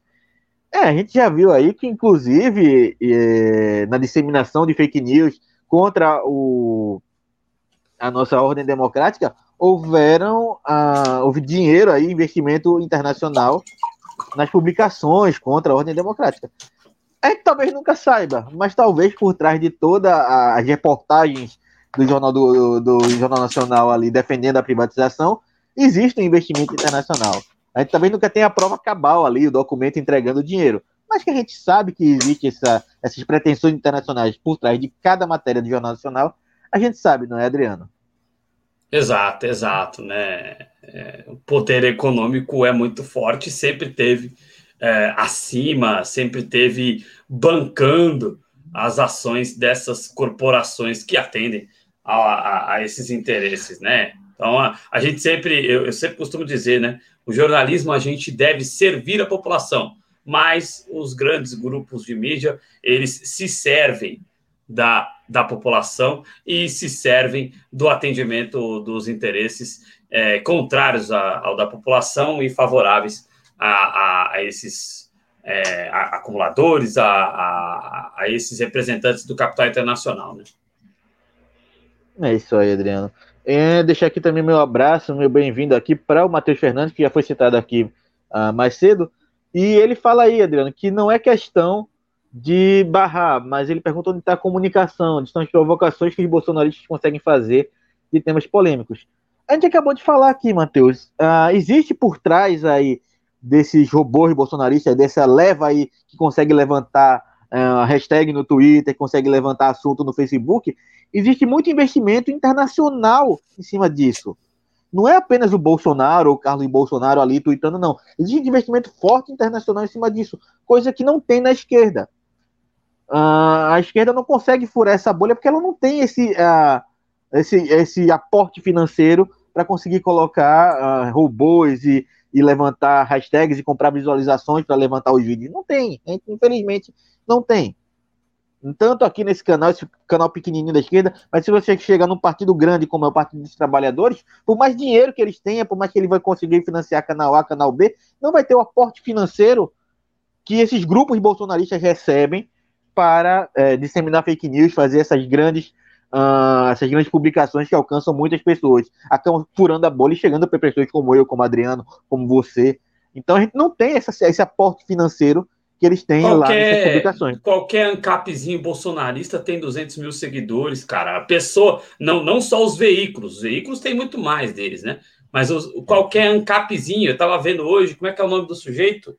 É, a gente já viu aí que, inclusive, é, na disseminação de fake news contra o, a nossa ordem democrática, houveram ah, houve dinheiro aí, investimento internacional nas publicações contra a ordem democrática a gente talvez nunca saiba, mas talvez por trás de todas as reportagens do Jornal, do, do, Jornal Nacional ali defendendo a privatização, existe um investimento internacional. A gente também nunca tem a prova cabal ali, o documento entregando o dinheiro. Mas que a gente sabe que existe essa, essas pretensões internacionais por trás de cada matéria do Jornal Nacional, a gente sabe, não é, Adriano? Exato, exato, né? é, o poder econômico é muito forte, sempre teve é, acima, sempre teve bancando as ações dessas corporações que atendem a, a, a esses interesses, né? Então, a, a gente sempre, eu, eu, sempre costumo dizer, né? O jornalismo a gente deve servir a população, mas os grandes grupos de mídia, eles se servem da, da população e se servem do atendimento dos interesses é, contrários a, ao da população e favoráveis a, a, a esses é, acumuladores, a, a, esses representantes do capital internacional. Né? É isso aí, Adriano. É, deixar aqui também meu abraço, meu bem-vindo aqui para o Matheus Fernandes, que já foi citado aqui uh, mais cedo. E ele fala aí, Adriano, que não é questão de barrar, mas ele pergunta onde está a comunicação, onde estão as provocações que os bolsonaristas conseguem fazer de temas polêmicos. A gente acabou de falar aqui, Matheus. Uh, existe por trás aí desses robôs bolsonaristas, dessa leva aí que consegue levantar uh, hashtag no Twitter, consegue levantar assunto no Facebook, existe muito investimento internacional em cima disso. Não é apenas o Bolsonaro ou o Carlos Bolsonaro ali tweetando, não. Existe investimento forte internacional em cima disso, coisa que não tem na esquerda. Uh, a esquerda não consegue furar essa bolha porque ela não tem esse, uh, esse, esse aporte financeiro para conseguir colocar uh, robôs e, e levantar hashtags e comprar visualizações para levantar os vídeos. Não tem, infelizmente não tem. Tanto aqui nesse canal, esse canal pequenininho da esquerda, mas se você chegar num partido grande como é o Partido dos Trabalhadores, por mais dinheiro que eles tenham, por mais que ele vai conseguir financiar canal A, canal B, não vai ter o aporte financeiro que esses grupos bolsonaristas recebem para é, disseminar fake news, fazer essas grandes, uh, essas grandes publicações que alcançam muitas pessoas, acabam furando a bolha e chegando para pessoas como eu, como Adriano, como você. Então a gente não tem essa, esse aporte financeiro que eles têm qualquer, lá nessas publicações. Qualquer ancapzinho bolsonarista tem 200 mil seguidores, cara. A pessoa, não, não só os veículos, os veículos têm muito mais deles, né? Mas os, qualquer ancapzinho, eu tava vendo hoje, como é que é o nome do sujeito?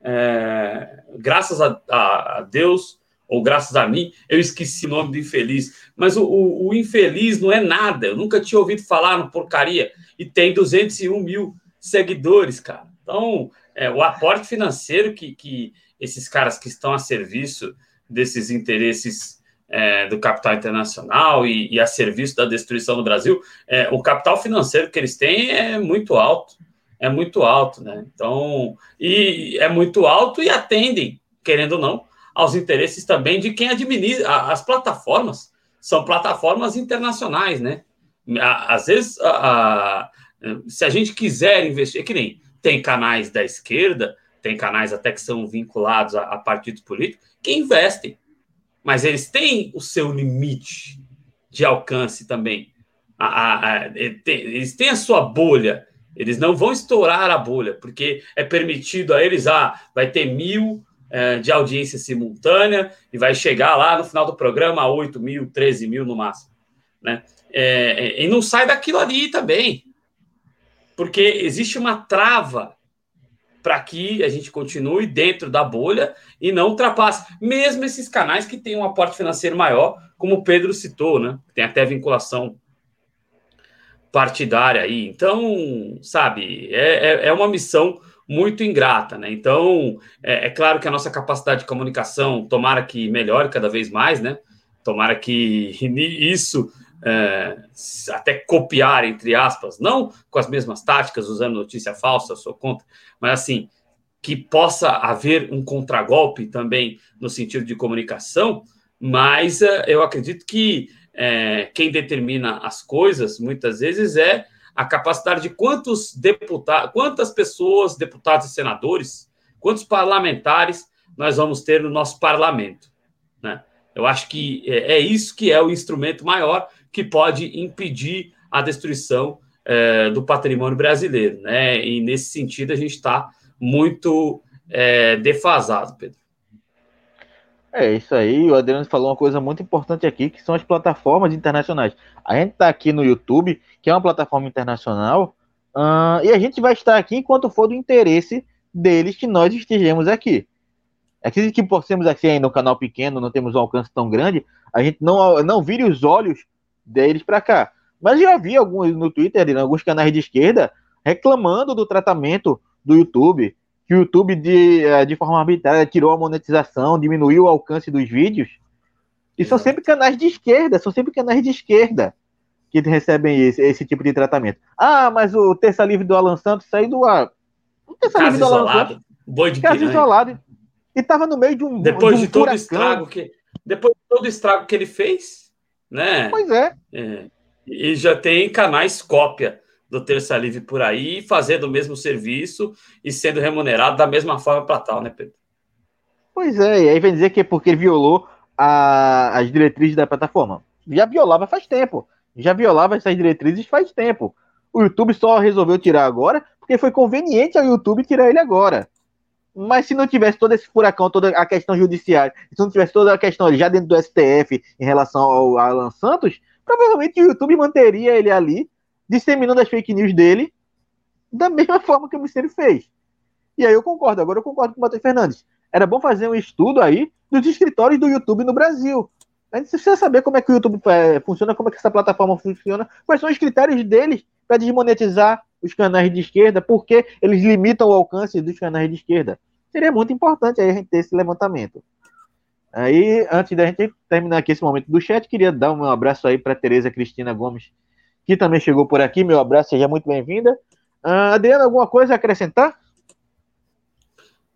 É, graças a, a, a, Deus, ou graças a mim, eu esqueci o nome do infeliz. Mas o, o, o infeliz não é nada, eu nunca tinha ouvido falar no porcaria. E tem 201 mil seguidores, cara. Então, é, o aporte financeiro que, que esses caras que estão a serviço desses interesses é, do capital internacional e, e, a serviço da destruição do Brasil, é, o capital financeiro que eles têm é muito alto, é muito alto, né? Então, e é muito alto e atendem, querendo ou não, aos interesses também de quem administra as plataformas. São plataformas internacionais, né? Às vezes, a, a, se a gente quiser investir, é que nem tem canais da esquerda, tem canais até que são vinculados a, a partidos políticos, que investem. Mas eles têm o seu limite de alcance também. Eles têm a sua bolha. Eles não vão estourar a bolha, porque é permitido a eles, ah, vai ter mil de audiência simultânea e vai chegar lá no final do programa a 8 mil, 13 mil no máximo. Né? É, é, e não sai daquilo ali também porque existe uma trava para que a gente continue dentro da bolha e não ultrapasse, mesmo esses canais que têm um aporte financeiro maior, como o Pedro citou, né? Tem até vinculação partidária aí. Então, sabe, é, é, é uma missão muito ingrata, né? Então, é, é, claro que a nossa capacidade de comunicação, tomara que melhore cada vez mais, né? Tomara que isso é, até copiar, entre aspas, não com as mesmas táticas, usando notícia falsa, sou contra, mas assim, que possa haver um contragolpe também no sentido de comunicação, mas é, eu acredito que é, quem determina as coisas, muitas vezes, é a capacidade de quantos deputados, quantas pessoas, deputados e senadores, quantos parlamentares nós vamos ter no nosso parlamento. Né? Eu acho que é, é isso que é o instrumento maior que pode impedir a destruição é, do patrimônio brasileiro, né? E nesse sentido a gente está muito é, defasado, Pedro. É isso aí, o Adriano falou uma coisa muito importante aqui, que são as plataformas internacionais. A gente está aqui no YouTube, que é uma plataforma internacional, uh, e a gente vai estar aqui enquanto for do interesse deles que nós estejamos aqui. Acredito que por sermos aqui ainda um canal pequeno, não temos um alcance tão grande, a gente não, não vire os olhos deles para cá. Mas já vi alguns no Twitter, alguns canais de esquerda, reclamando do tratamento do YouTube, que o YouTube, de, eh, de forma arbitrária, tirou a monetização, diminuiu o alcance dos vídeos. E são sempre canais de esquerda, são sempre canais de esquerda que recebem esse, esse tipo de tratamento. Ah, mas o Terça Livre do Alan Santos saiu do ar. O Terça Livre do Alan Santos. Boi de caso isolado. E estava no meio de um. Depois de, um de todo o estrago que. Depois de todo o estrago que ele fez, né? Pois é. é. E já tem canais cópia do Terça Livre por aí, fazendo o mesmo serviço e sendo remunerado da mesma forma para tal, né, Pedro? Pois é, e aí vem dizer que é porque violou a, as diretrizes da plataforma. Já violava faz tempo. Já violava essas diretrizes faz tempo. O YouTube só resolveu tirar agora porque foi conveniente ao YouTube tirar ele agora. Mas se não tivesse todo esse furacão, toda a questão judiciária, se não tivesse toda a questão já dentro do STF em relação ao Alan Santos, provavelmente o YouTube manteria ele ali disseminando as fake news dele da mesma forma que o Ministério fez. E aí eu concordo, agora eu concordo com o Matheus Fernandes. Era bom fazer um estudo aí dos escritórios do YouTube no Brasil. A gente precisa saber como é que o YouTube é, funciona, como é que essa plataforma funciona, quais são os critérios deles para desmonetizar os canais de esquerda, porque eles limitam o alcance dos canais de esquerda. Seria muito importante aí a gente ter esse levantamento. Aí, antes da gente terminar aqui esse momento do chat, queria dar um abraço aí para Tereza Cristina Gomes, que também chegou por aqui. Meu abraço, seja muito bem-vinda. Uh, Adriana, alguma coisa a acrescentar?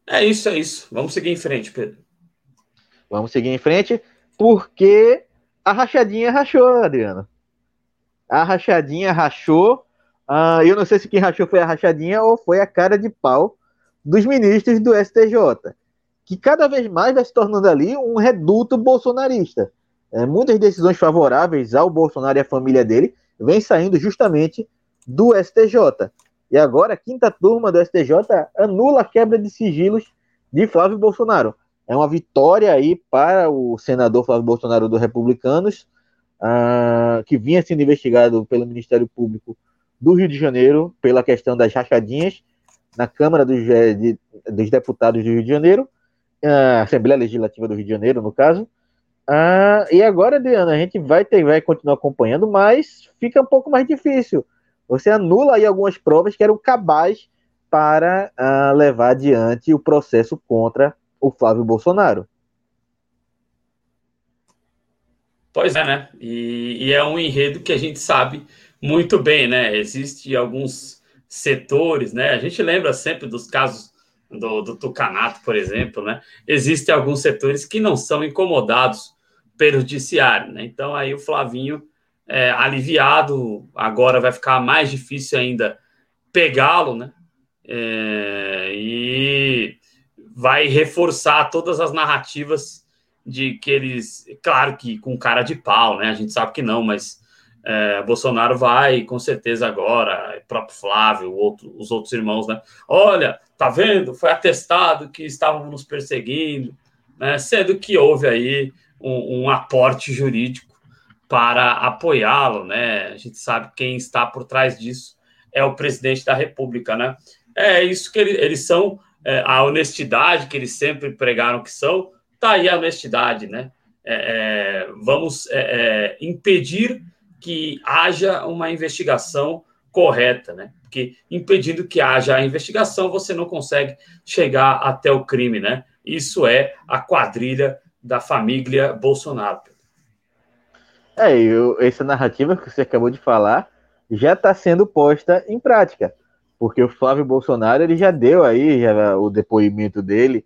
É isso, é isso. Vamos seguir em frente, Pedro. Vamos seguir em frente, porque a rachadinha rachou, Adriana. A rachadinha rachou. Uh, eu não sei se quem rachou foi a rachadinha ou foi a cara de pau dos ministros do STJ, que cada vez mais vai se tornando ali um reduto bolsonarista. É, muitas decisões favoráveis ao Bolsonaro e à família dele vem saindo justamente do STJ. E agora a quinta turma do STJ anula a quebra de sigilos de Flávio Bolsonaro. É uma vitória aí para o senador Flávio Bolsonaro do Republicanos, uh, que vinha sendo investigado pelo Ministério Público do Rio de Janeiro pela questão das rachadinhas na Câmara dos, eh, de, dos Deputados do Rio de Janeiro, uh, Assembleia Legislativa do Rio de Janeiro, no caso, ah, e agora, Adriana, a gente vai ter, vai continuar acompanhando, mas fica um pouco mais difícil. Você anula aí algumas provas que eram cabais para ah, levar adiante o processo contra o Flávio Bolsonaro. Pois é, né? E, e é um enredo que a gente sabe muito bem, né? Existem alguns setores, né? A gente lembra sempre dos casos do, do Tucanato, por exemplo, né? Existem alguns setores que não são incomodados pelo judiciário, né? Então aí o Flavinho é, aliviado, agora vai ficar mais difícil ainda pegá-lo, né? É, e vai reforçar todas as narrativas de que eles, claro que com cara de pau, né? A gente sabe que não, mas é, Bolsonaro vai, com certeza agora, próprio Flávio, outro, os outros irmãos, né? Olha, tá vendo? Foi atestado que estavam nos perseguindo, né? Sendo que houve aí um, um aporte jurídico para apoiá-lo, né? A gente sabe quem está por trás disso é o presidente da República, né? É isso que ele, eles são, é, a honestidade que eles sempre pregaram que são, tá aí a honestidade, né? É, é vamos é, é, impedir que haja uma investigação correta, né? Porque impedindo que haja a investigação, você não consegue chegar até o crime, né? Isso é a quadrilha da família Bolsonaro. É, eu, essa narrativa que você acabou de falar já está sendo posta em prática, porque o Flávio Bolsonaro ele já deu aí já, o depoimento dele,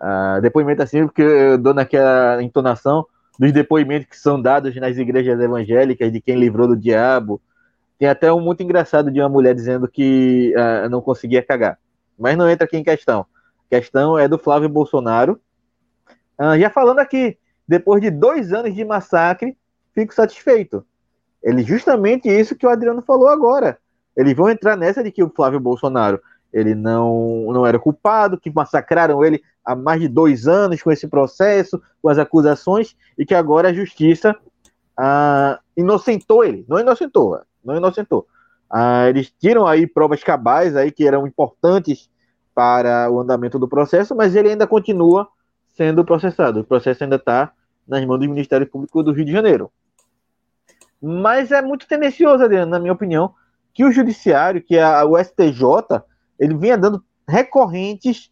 uh, depoimento assim, porque eu dou naquela entonação dos depoimentos que são dados nas igrejas evangélicas de quem livrou do diabo. Tem até um muito engraçado de uma mulher dizendo que uh, não conseguia cagar, mas não entra aqui em questão. A questão é do Flávio Bolsonaro, ah, já falando aqui, depois de dois anos de massacre, fico satisfeito. Ele justamente isso que o Adriano falou agora. Eles vão entrar nessa de que o Flávio Bolsonaro ele não, não era culpado, que massacraram ele há mais de dois anos com esse processo, com as acusações, e que agora a justiça ah, inocentou ele. Não inocentou, não inocentou. Ah, eles tiram aí provas cabais aí que eram importantes para o andamento do processo, mas ele ainda continua sendo processado. O processo ainda está nas mãos do Ministério Público do Rio de Janeiro. Mas é muito tendencioso, Adriano, na minha opinião, que o judiciário, que a, o STJ, ele vinha dando recorrentes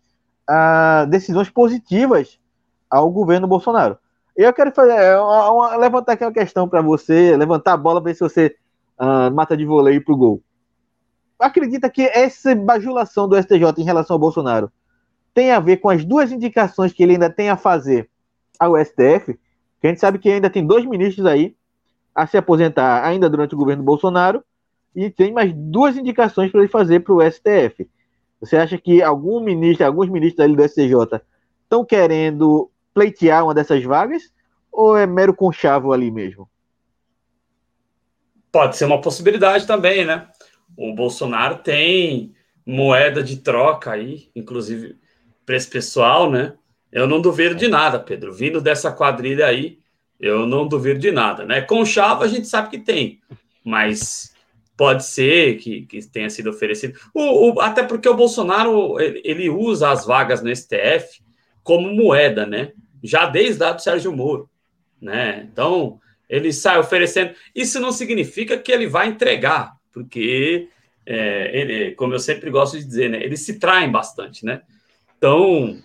a decisões positivas ao governo Bolsonaro. Eu quero fazer é, uma, uma, levantar aqui uma questão para você, levantar a bola, ver se você uh, mata de voleio para o gol. Acredita que essa bajulação do STJ em relação ao Bolsonaro tem a ver com as duas indicações que ele ainda tem a fazer ao STF? Que a gente sabe que ainda tem dois ministros aí a se aposentar ainda durante o governo Bolsonaro e tem mais duas indicações para ele fazer para o STF. Você acha que algum ministro, alguns ministros ali do STJ estão querendo pleitear uma dessas vagas ou é mero conchavo ali mesmo? Pode ser uma possibilidade também, né? O Bolsonaro tem moeda de troca aí, inclusive preço pessoal, né? Eu não duvido de nada, Pedro. Vindo dessa quadrilha aí, eu não duvido de nada, né? Conchavo a gente sabe que tem, mas pode ser que, que tenha sido oferecido. O, o, até porque o Bolsonaro ele, ele, usa as vagas no STF como moeda, né? Já desde lá do Sérgio Moro, né? Então ele sai oferecendo. Isso não significa que ele vai entregar, porque é, ele, como eu sempre gosto de dizer, né? Eles se traem bastante, né? Então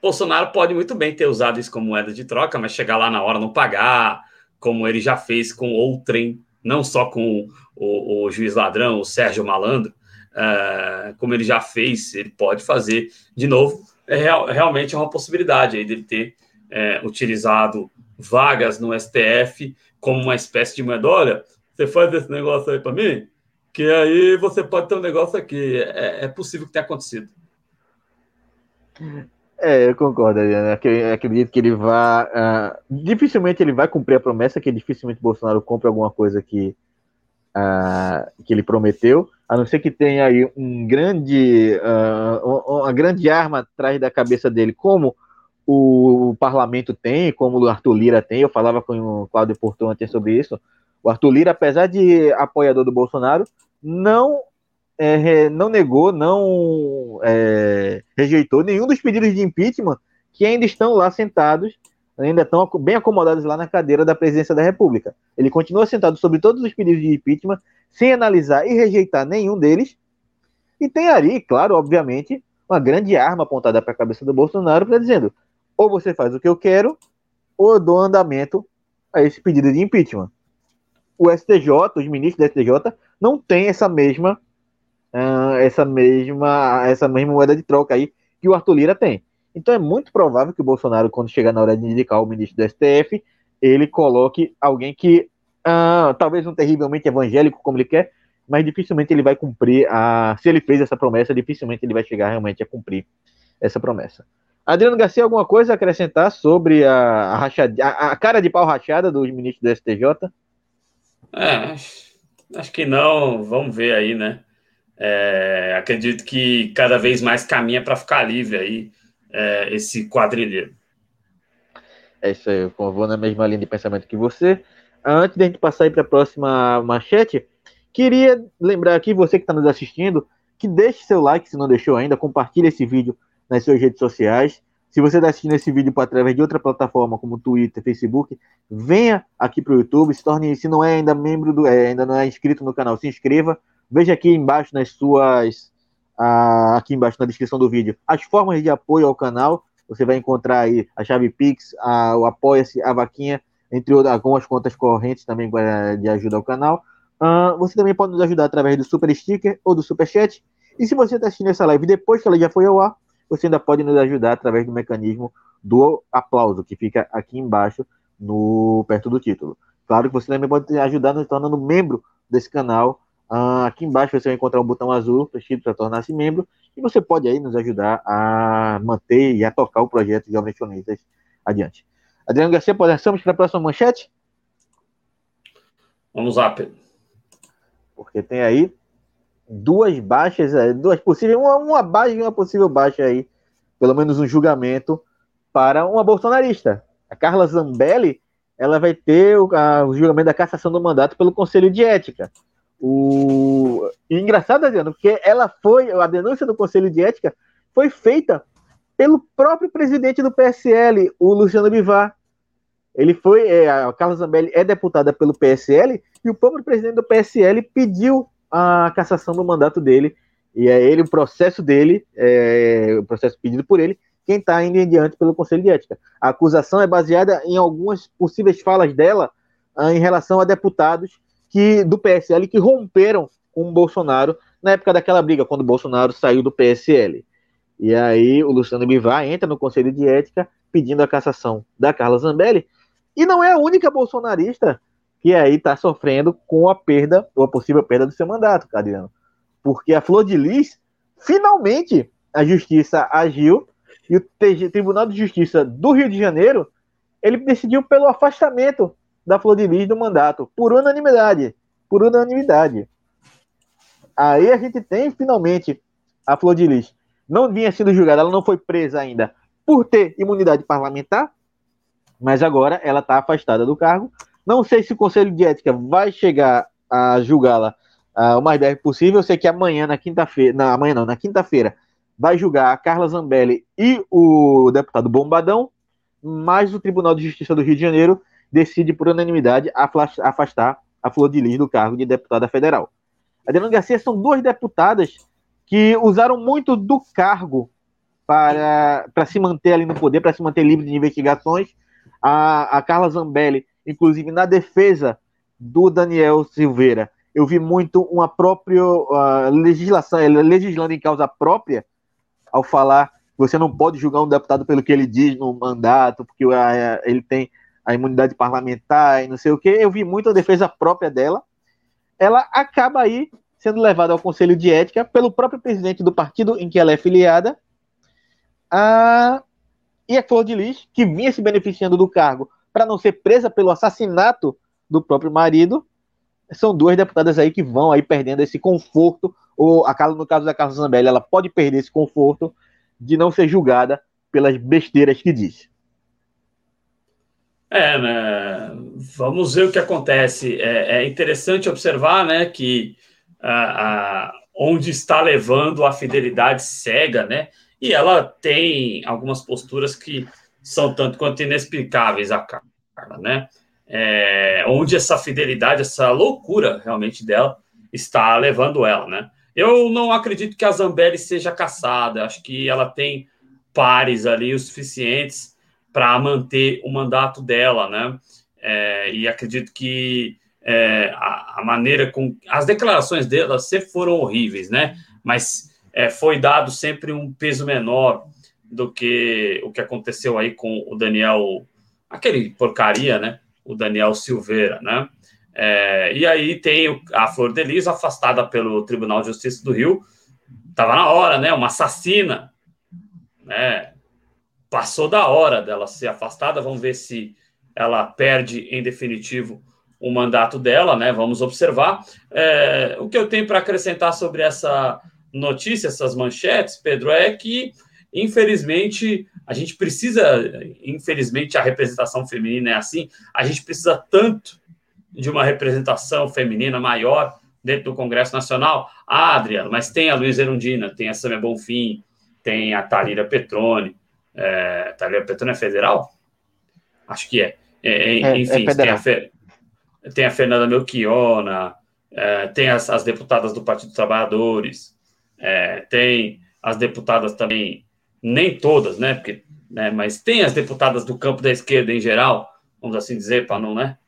Bolsonaro pode muito bem ter usado isso como moeda de troca, mas chegar lá na hora não pagar, como ele já fez com outrem, não só com o, o juiz ladrão, o Sérgio Malandro, uh, como ele já fez, ele pode fazer de novo. É real, realmente é uma possibilidade aí dele ter é, utilizado vagas no STF como uma espécie de moeda. Olha, você faz esse negócio aí para mim, que aí você pode ter um negócio aqui. É, é possível que tenha acontecido. É, eu concordo, Adriano. Acredito que ele vai. Uh, dificilmente ele vai cumprir a promessa, que dificilmente Bolsonaro compre alguma coisa que, uh, que ele prometeu, a não ser que tenha aí um grande, uh, uma grande arma atrás da cabeça dele, como o parlamento tem, como o Arthur Lira tem. Eu falava com o Cláudio Portão antes sobre isso. O Arthur Lira, apesar de apoiador do Bolsonaro, não é, não negou, não é, rejeitou nenhum dos pedidos de impeachment que ainda estão lá sentados, ainda estão bem acomodados lá na cadeira da presidência da República. Ele continua sentado sobre todos os pedidos de impeachment, sem analisar e rejeitar nenhum deles. E tem ali, claro, obviamente, uma grande arma apontada para a cabeça do Bolsonaro, para dizendo: ou você faz o que eu quero, ou eu dou andamento a esse pedido de impeachment. O STJ, os ministros do STJ, não têm essa mesma uh, essa mesma essa mesma moeda de troca aí que o Arthur Lira tem. Então é muito provável que o Bolsonaro, quando chegar na hora de indicar o ministro do STF, ele coloque alguém que uh, talvez não terrivelmente evangélico como ele quer, mas dificilmente ele vai cumprir a. Se ele fez essa promessa, dificilmente ele vai chegar realmente a cumprir essa promessa. Adriano Garcia, alguma coisa a acrescentar sobre a, a, a, a cara de pau rachada dos ministros do STJ? É, acho que não. Vamos ver aí, né? É, acredito que cada vez mais caminha para ficar livre aí é, esse quadrilheiro. É isso aí, eu vou na mesma linha de pensamento que você. Antes de a gente passar para a próxima manchete, queria lembrar aqui, você que está nos assistindo, que deixe seu like se não deixou ainda, compartilhe esse vídeo nas suas redes sociais. Se você está assistindo esse vídeo através de outra plataforma, como Twitter, Facebook, venha aqui para o YouTube, se torne, se não é ainda membro do, é, ainda não é inscrito no canal, se inscreva, Veja aqui embaixo nas suas. Aqui embaixo na descrição do vídeo as formas de apoio ao canal. Você vai encontrar aí a chave Pix, a, o Apoia-se, a Vaquinha, entre outras, algumas contas correntes também de ajuda ao canal. Você também pode nos ajudar através do Super Sticker ou do Super Chat. E se você está assistindo essa live depois que ela já foi ao ar, você ainda pode nos ajudar através do mecanismo do aplauso, que fica aqui embaixo, no perto do título. Claro que você também pode ajudar nos tornando membro desse canal aqui embaixo você vai encontrar um botão azul preenchido para tornar-se membro e você pode aí nos ajudar a manter e a tocar o projeto Jovens Cronistas adiante. Adriano Garcia, passamos para a próxima manchete? Vamos lá, Pedro. Porque tem aí duas baixas, duas possíveis, uma, uma baixa e uma possível baixa aí, pelo menos um julgamento para uma bolsonarista. A Carla Zambelli, ela vai ter o, a, o julgamento da cassação do mandato pelo Conselho de Ética. O e engraçado, Adriano, porque ela foi, a denúncia do Conselho de Ética foi feita pelo próprio presidente do PSL, o Luciano Bivar. Ele foi, é, a Carla Zambelli é deputada pelo PSL e o próprio presidente do PSL pediu a cassação do mandato dele e é ele, o processo dele, é, o processo pedido por ele, quem está indo em diante pelo Conselho de Ética. A acusação é baseada em algumas possíveis falas dela ah, em relação a deputados que do PSL que romperam com o Bolsonaro na época daquela briga, quando o Bolsonaro saiu do PSL. E aí o Luciano Bivar entra no Conselho de Ética pedindo a cassação da Carla Zambelli, e não é a única bolsonarista que aí está sofrendo com a perda, ou a possível perda do seu mandato, Cadiano. Porque a Flor de Lis, finalmente, a justiça agiu e o Tribunal de Justiça do Rio de Janeiro, ele decidiu pelo afastamento da Flor de Lis do mandato, por unanimidade. Por unanimidade. Aí a gente tem, finalmente, a Flor de Lis. Não vinha sendo julgada, ela não foi presa ainda por ter imunidade parlamentar, mas agora ela está afastada do cargo. Não sei se o Conselho de Ética vai chegar a julgá-la uh, o mais breve possível. Eu sei que amanhã, na quinta-feira, na amanhã não, na quinta-feira, vai julgar a Carla Zambelli e o deputado Bombadão, mas o Tribunal de Justiça do Rio de Janeiro decide por unanimidade afastar a Flor de Lis do cargo de deputada federal. Adriana Garcia são duas deputadas que usaram muito do cargo para, para se manter ali no poder, para se manter livre de investigações. A, a Carla Zambelli, inclusive na defesa do Daniel Silveira, eu vi muito uma própria uh, legislação, legislando em causa própria, ao falar você não pode julgar um deputado pelo que ele diz no mandato, porque uh, ele tem a imunidade parlamentar e não sei o que. Eu vi muito a defesa própria dela. Ela acaba aí sendo levada ao Conselho de Ética pelo próprio presidente do partido em que ela é filiada, a... e a Flor de Lis, que vinha se beneficiando do cargo para não ser presa pelo assassinato do próprio marido, são duas deputadas aí que vão aí perdendo esse conforto, ou a no caso da Carla Zambelli, ela pode perder esse conforto de não ser julgada pelas besteiras que diz. É, né? Vamos ver o que acontece. É, é interessante observar, né, que a, a, onde está levando a fidelidade cega, né? E ela tem algumas posturas que são tanto quanto inexplicáveis a Carla, né? É, onde essa fidelidade, essa loucura realmente dela está levando ela, né? Eu não acredito que a Zambelli seja caçada, acho que ela tem pares ali o suficientes para manter o mandato dela, né? É, e acredito que é, a, a, maneira com. As declarações dela sempre foram horríveis, né? Mas é, foi dado sempre um peso menor do que o que aconteceu aí com o Daniel, aquele porcaria, né? O Daniel Silveira, né? É, e aí tem a Flor de Lis afastada pelo Tribunal de Justiça do Rio. Tava na hora, né? Uma assassina, né? Passou da hora dela ser afastada. Vamos ver se ela perde em definitivo o mandato dela, né? Vamos observar. É, o que eu tenho para acrescentar sobre essa notícia, essas manchetes, Pedro, é que, infelizmente, a gente precisa, infelizmente, a representação feminina é assim, a gente precisa tanto de uma representação feminina maior dentro do Congresso Nacional. Ah, Adriano, mas tem a Luísa Erundina, tem a Samia Bonfim, tem a Talira Petrone. É, Talira Petrone é federal? Acho que é. é, é enfim, tem a, tem a Fernanda Melchiona, é, tem as, as, deputadas do Partido dos Trabalhadores, é, tem as deputadas também, nem todas, né? Porque, né? Mas tem as deputadas do campo da esquerda em geral, vamos assim dizer, para não, né?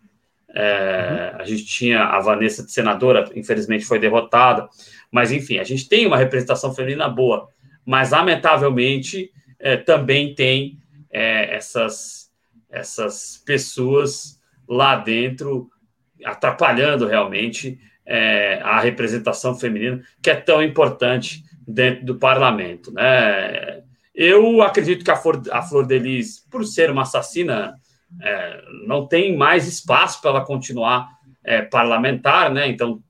É, uhum. A gente tinha a Vanessa de senadora, infelizmente foi derrotada, mas enfim, a gente tem uma representação feminina boa, mas lamentavelmente é, também tem é, essas, essas pessoas lá dentro atrapalhando realmente é, a representação feminina, que é tão importante dentro do parlamento. Né? Eu acredito que a Flor, a Flor de Lis, por ser uma assassina, é, não tem mais espaço para ela continuar é, parlamentar, né? Então,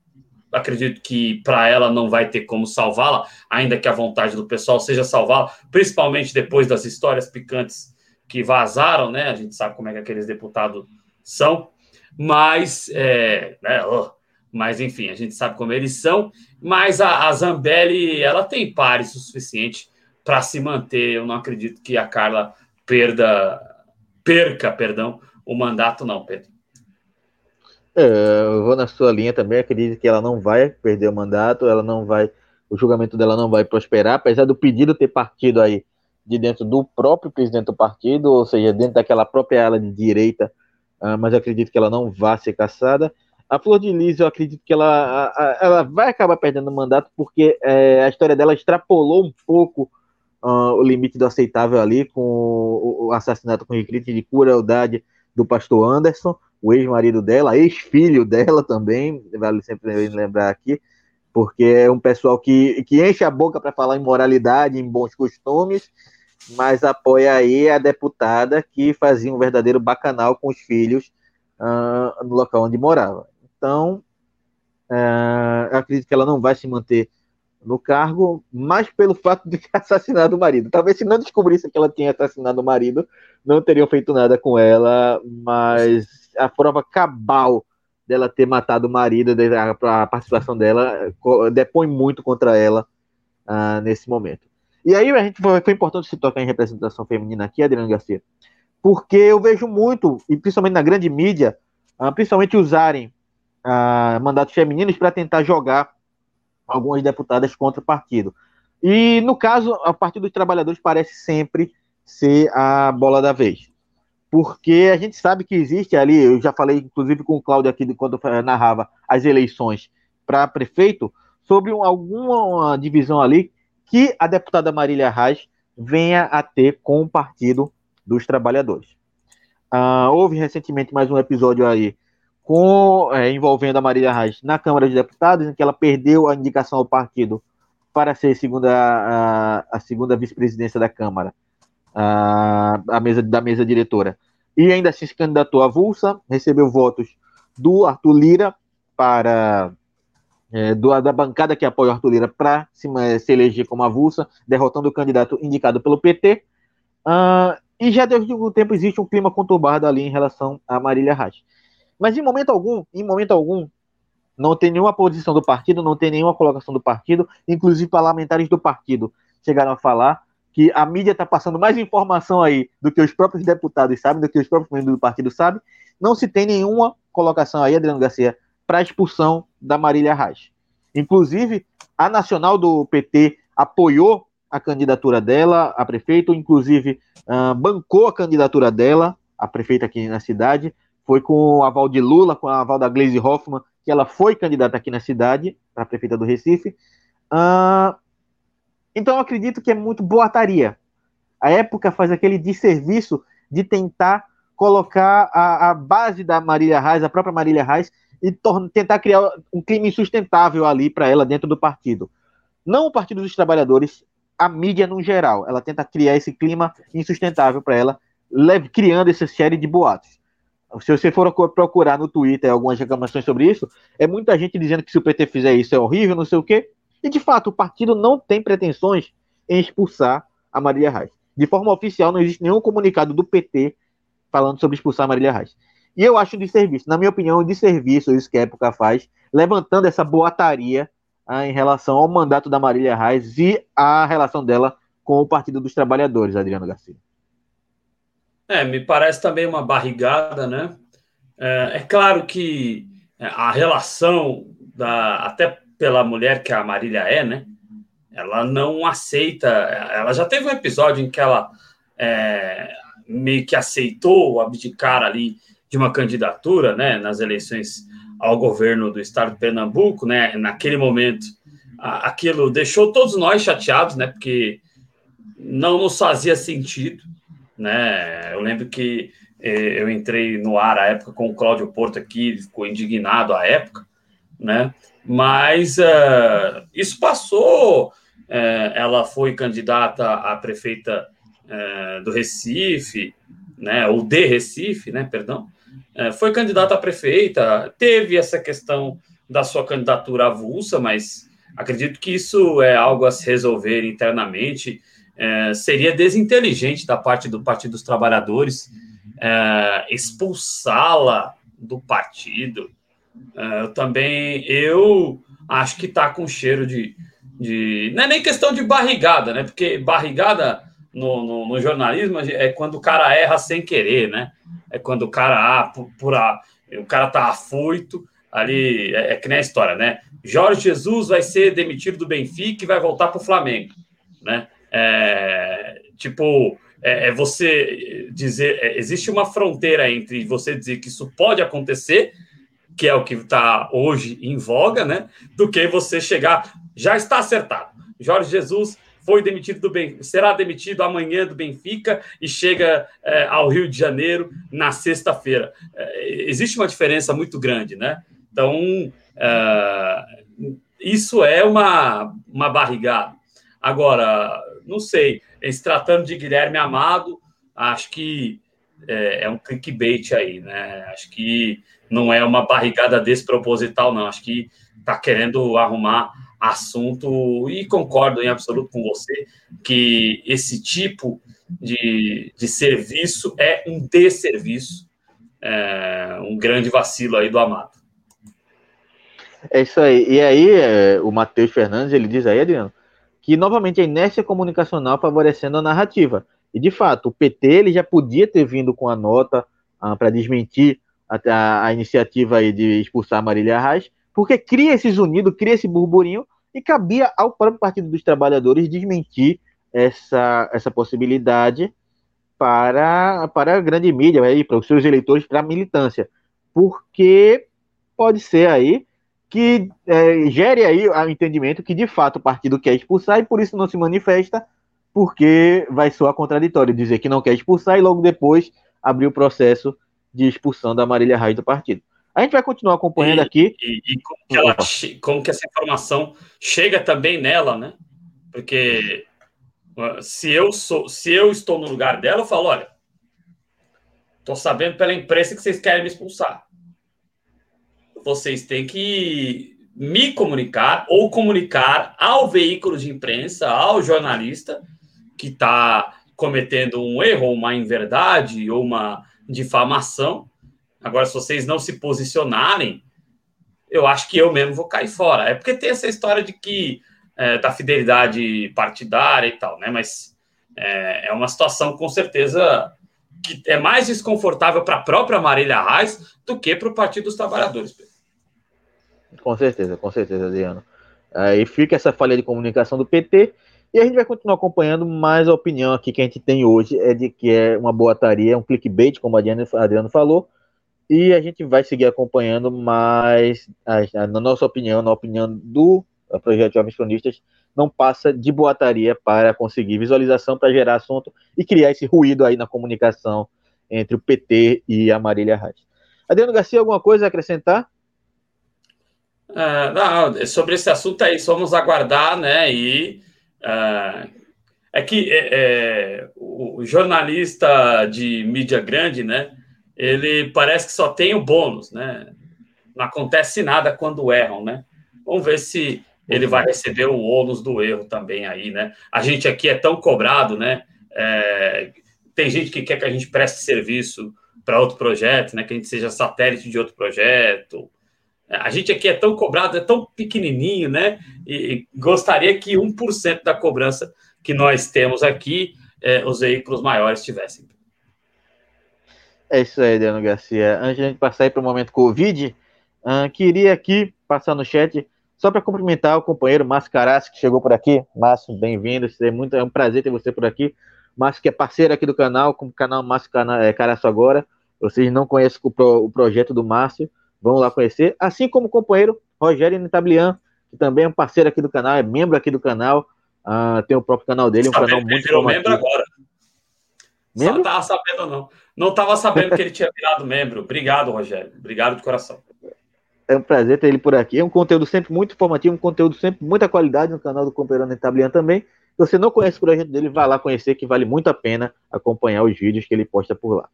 acredito que para ela não vai ter como salvá-la, ainda que a vontade do pessoal seja salvá-la, principalmente depois das histórias picantes que vazaram, né? A gente sabe como é que aqueles deputados são mas, é, né, oh, mas enfim, a gente sabe como eles são. Mas a, a Zambelli, ela tem pares o suficiente para se manter. Eu não acredito que a Carla perda, perca, perdão, o mandato, não, Pedro. É, eu vou na sua linha também, acredito que ela não vai perder o mandato, ela não vai, o julgamento dela não vai prosperar, apesar do pedido ter partido aí de dentro do próprio presidente do partido, ou seja, dentro daquela própria ala de direita, uh, mas acredito que ela não vai ser caçada. A Flor de Lis, eu acredito que ela, ela vai acabar perdendo o mandato, porque é, a história dela extrapolou um pouco uh, o limite do aceitável ali, com o, o assassinato com requinte de crueldade do pastor Anderson o ex-marido dela, ex-filho dela também, vale sempre lembrar aqui, porque é um pessoal que, que enche a boca para falar em moralidade, em bons costumes, mas apoia aí a deputada que fazia um verdadeiro bacanal com os filhos uh, no local onde morava. Então, uh, acredito que ela não vai se manter no cargo, mais pelo fato de ter assassinado o marido. Talvez se não descobrisse que ela tinha assassinado o marido, não teriam feito nada com ela, mas a prova cabal dela ter matado o marido, a participação dela depõe muito contra ela uh, nesse momento. E aí a gente foi, foi, importante se tocar em representação feminina aqui, Adriano Garcia, porque eu vejo muito, e principalmente na grande mídia, uh, principalmente usarem uh, mandatos femininos para tentar jogar algumas deputadas contra o partido. E no caso, o Partido dos Trabalhadores parece sempre ser a bola da vez porque a gente sabe que existe ali, eu já falei inclusive com o Cláudio aqui quando eu narrava as eleições para prefeito, sobre alguma divisão ali que a deputada Marília Reis venha a ter com o Partido dos Trabalhadores. Uh, houve recentemente mais um episódio aí com, é, envolvendo a Marília Reis na Câmara de Deputados, em que ela perdeu a indicação ao partido para ser segunda, a, a segunda vice-presidência da Câmara a, mesa da mesa diretora. E ainda assim se candidatou à Vulsa, recebeu votos do Arthur Lira para é, do, da bancada que apoia o Arthur Lira para se, se, eleger como avulsa, derrotando o candidato indicado pelo PT. Uh, ah, e já desde algum tempo existe um clima conturbado ali em relação a Marília Reis. Mas em momento algum, em momento algum, não tem nenhuma posição do partido, não tem nenhuma colocação do partido, inclusive parlamentares do partido chegaram a falar que a mídia está passando mais informação aí do que os próprios deputados sabem, do que os próprios membros do partido sabem, não se tem nenhuma colocação aí, Adriano Garcia, para a expulsão da Marília Reis. Inclusive, a nacional do PT apoiou a candidatura dela a prefeito, inclusive uh, bancou a candidatura dela a prefeita aqui na cidade, foi com o aval de Lula, com o aval da Gleisi Hoffmann, que ela foi candidata aqui na cidade, para prefeita do Recife. Uh, então eu acredito que é muito boataria. A época faz aquele desserviço de tentar colocar a, a base da Marília Reis, a própria Marília Reis, e tentar criar um clima insustentável ali para ela dentro do partido. Não o Partido dos Trabalhadores, a mídia no geral. Ela tenta criar esse clima insustentável para ela, criando essa série de boatos. Se você for procurar no Twitter algumas reclamações sobre isso, é muita gente dizendo que se o PT fizer isso é horrível, não sei o quê. E, de fato, o partido não tem pretensões em expulsar a Marília Reis. De forma oficial, não existe nenhum comunicado do PT falando sobre expulsar a Marília Reis. E eu acho de serviço, na minha opinião, de serviço isso que a época faz, levantando essa boataria ah, em relação ao mandato da Marília Reis e a relação dela com o Partido dos Trabalhadores, Adriano Garcia. É, me parece também uma barrigada, né? É, é claro que a relação da até pela mulher que a Marília é, né? Ela não aceita. Ela já teve um episódio em que ela é, meio que aceitou abdicar ali de uma candidatura, né? Nas eleições ao governo do estado de Pernambuco, né? Naquele momento, aquilo deixou todos nós chateados, né? Porque não nos fazia sentido, né? Eu lembro que eh, eu entrei no ar à época com o Cláudio Porto aqui, ficou indignado à época, né? Mas uh, isso passou. Uh, ela foi candidata a prefeita uh, do Recife, né, ou de Recife, né, perdão. foi candidata a prefeita, teve essa questão da sua candidatura avulsa, mas acredito que isso é algo a se resolver internamente. seria desinteligente da parte do Partido dos Trabalhadores expulsá-la do partido, eu também, eu acho que tá com cheiro de, de. Não é nem questão de barrigada, né? Porque barrigada no, no, no, jornalismo é quando o cara erra sem querer, né? é quando o cara, ah, por, por a, o cara tá afoito, ali, é, é, que nem a história, né? Jorge Jesus vai ser demitido do Benfica e vai voltar para o Flamengo, né? É, tipo, é, é, você dizer, é, existe uma fronteira entre você dizer que isso pode acontecer, que é o que está hoje em voga, né? Do que você chegar, já está acertado. Jorge Jesus foi demitido do Benfica, será demitido amanhã do Benfica e chega é, ao Rio de Janeiro na sexta-feira. É, existe uma diferença muito grande, né? Então, é, isso é uma, uma barrigada. Agora, não sei, se tratando de Guilherme Amado, acho que é, é um clickbait aí, né? Acho que não é uma barrigada desproposital, não. Acho que está querendo arrumar assunto e concordo em absoluto com você que esse tipo de, de serviço é um desserviço, é um grande vacilo aí do Amado. É isso aí. E aí, é, o Matheus Fernandes, ele diz aí, Adriano, que novamente a inércia comunicacional favorecendo a narrativa. E de fato, o PT ele já podia ter vindo com a nota ah, para desmentir a, a, iniciativa aí de expulsar Marília Reis, porque cria esses unidos, cria esse burburinho, e cabia ao próprio Partido dos Trabalhadores desmentir essa, essa possibilidade para, para a grande mídia, aí, para os seus eleitores, para a militância. Porque pode ser aí que é, gere aí o entendimento que de fato o partido quer expulsar e por isso não se manifesta, porque vai soar contraditório dizer que não quer expulsar e logo depois abrir o processo de expulsão da Marília Reis do partido. A gente vai continuar acompanhando e, aqui. E, e como, que ela, como, que essa informação chega também nela, né? Porque se eu sou, se eu estou no lugar dela, eu falo, olha, estou sabendo pela imprensa que vocês querem me expulsar. Vocês têm que me comunicar ou comunicar ao veículo de imprensa, ao jornalista que está cometendo um erro, uma inverdade ou uma difamação Agora, se vocês não se posicionarem, eu acho que eu mesmo vou cair fora. É porque tem essa história de que é, da fidelidade partidária e tal, né? Mas é, é uma situação com certeza que é mais desconfortável para a própria Marília Reis do que para o Partido dos Trabalhadores. Com certeza, com certeza, Adriano. Aí fica essa falha de comunicação do PT e a gente vai continuar acompanhando, mas a opinião aqui que a gente tem hoje é de que é uma boataria, um clickbait, como a Adriano falou, e a gente vai seguir acompanhando, mas na nossa opinião, na opinião do projeto Jovens Cronistas, não passa de boataria para conseguir visualização, para gerar assunto e criar esse ruído aí na comunicação entre o PT e a Marília Reis. Adriano Garcia, alguma coisa a acrescentar? Uh, não, sobre esse assunto aí, vamos aguardar, né? E uh, é que é, é, o jornalista de mídia grande, né? ele parece que só tem o bônus, né? Não acontece nada quando erram, né? Vamos ver se ele vai receber o ônus do erro também aí, né? A gente aqui é tão cobrado, né? É, tem gente que quer que a gente preste serviço para outro projeto, né? Que a gente seja satélite de outro projeto. A gente aqui é tão cobrado, é tão pequenininho, né? E gostaria que 1% da cobrança que nós temos aqui, é, os veículos maiores tivessem. É isso aí, Adriano Garcia. Antes de a gente passar para o momento Covid, uh, queria aqui passar no chat só para cumprimentar o companheiro Márcio Carassi, que chegou por aqui. Márcio, bem-vindo. É, muito, é um prazer ter você por aqui. Márcio, que é parceiro aqui do canal, com o canal Márcio é, Caraço Agora. Vocês não conhecem o, pro, o, projeto do Márcio, vão lá conhecer. Assim como o companheiro Rogério Nitablian, que também é um parceiro aqui do canal, é membro aqui do canal. Uh, tem o próprio canal dele, um Sabe, canal muito virou membro agora. Membro? Só tava sabendo não. Não estava sabendo que ele tinha virado membro. Obrigado, Rogério. Obrigado de coração. É um prazer ter ele por aqui. É um conteúdo sempre muito informativo, um conteúdo sempre muita qualidade no canal do Comperando Tablian também. Se você não conhece o projeto dele, vá lá conhecer, que vale muito a pena acompanhar os vídeos que ele posta por lá.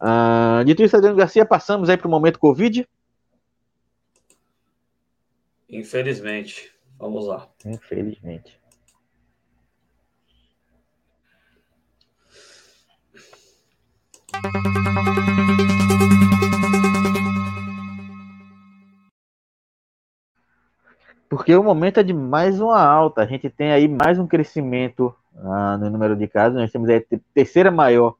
Uh, dito isso, Adriano Garcia, passamos aí para o momento Covid. Infelizmente. Vamos lá. Infelizmente. Porque o momento é de mais uma alta. A gente tem aí mais um crescimento ah, no número de casos. Nós temos aí a terceira maior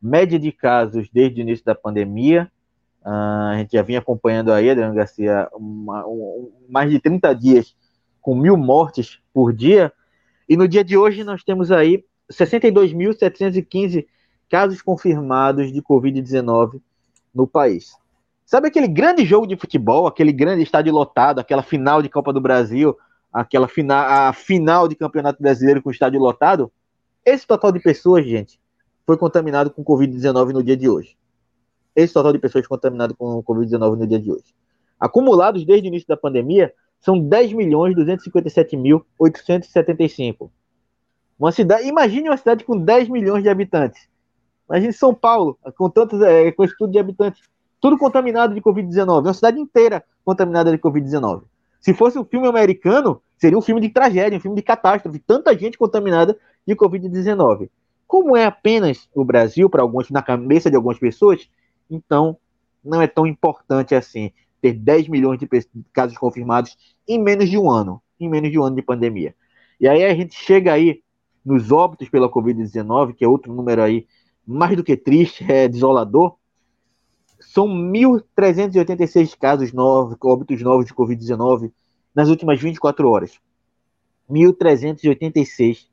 média de casos desde o início da pandemia. Uh, a gente já vinha acompanhando aí, Adriano Garcia, uma, um, mais de 30 dias com mil mortes por dia. E no dia de hoje nós temos aí 62.715 casos confirmados de Covid-19 no país. Sabe aquele grande jogo de futebol, aquele grande estádio lotado, aquela final de Copa do Brasil, aquela final, a final de Campeonato Brasileiro com estádio lotado? Esse total de pessoas, gente, foi contaminado com Covid-19 no dia de hoje. Esse total de pessoas contaminadas com Covid-19 no dia de hoje. Acumulados desde o início da pandemia, são 10.257.875. Uma cidade, imagine uma cidade com 10 milhões de habitantes. Imagine São Paulo, com tantos, é, com esse de habitantes, tudo contaminado de Covid-19. Uma cidade inteira contaminada de Covid-19. Se fosse um filme americano, seria um filme de tragédia, um filme de catástrofe. Tanta gente contaminada de Covid-19. Como é apenas o Brasil, para alguns, na cabeça de algumas pessoas, então não é tão importante assim ter 10 milhões de casos confirmados em menos de um ano, em menos de um ano de pandemia. E aí a gente chega aí nos óbitos pela Covid-19, que é outro número aí mais do que triste, é desolador. São 1.386 casos novos, óbitos novos de Covid-19 nas últimas 24 horas. 1.386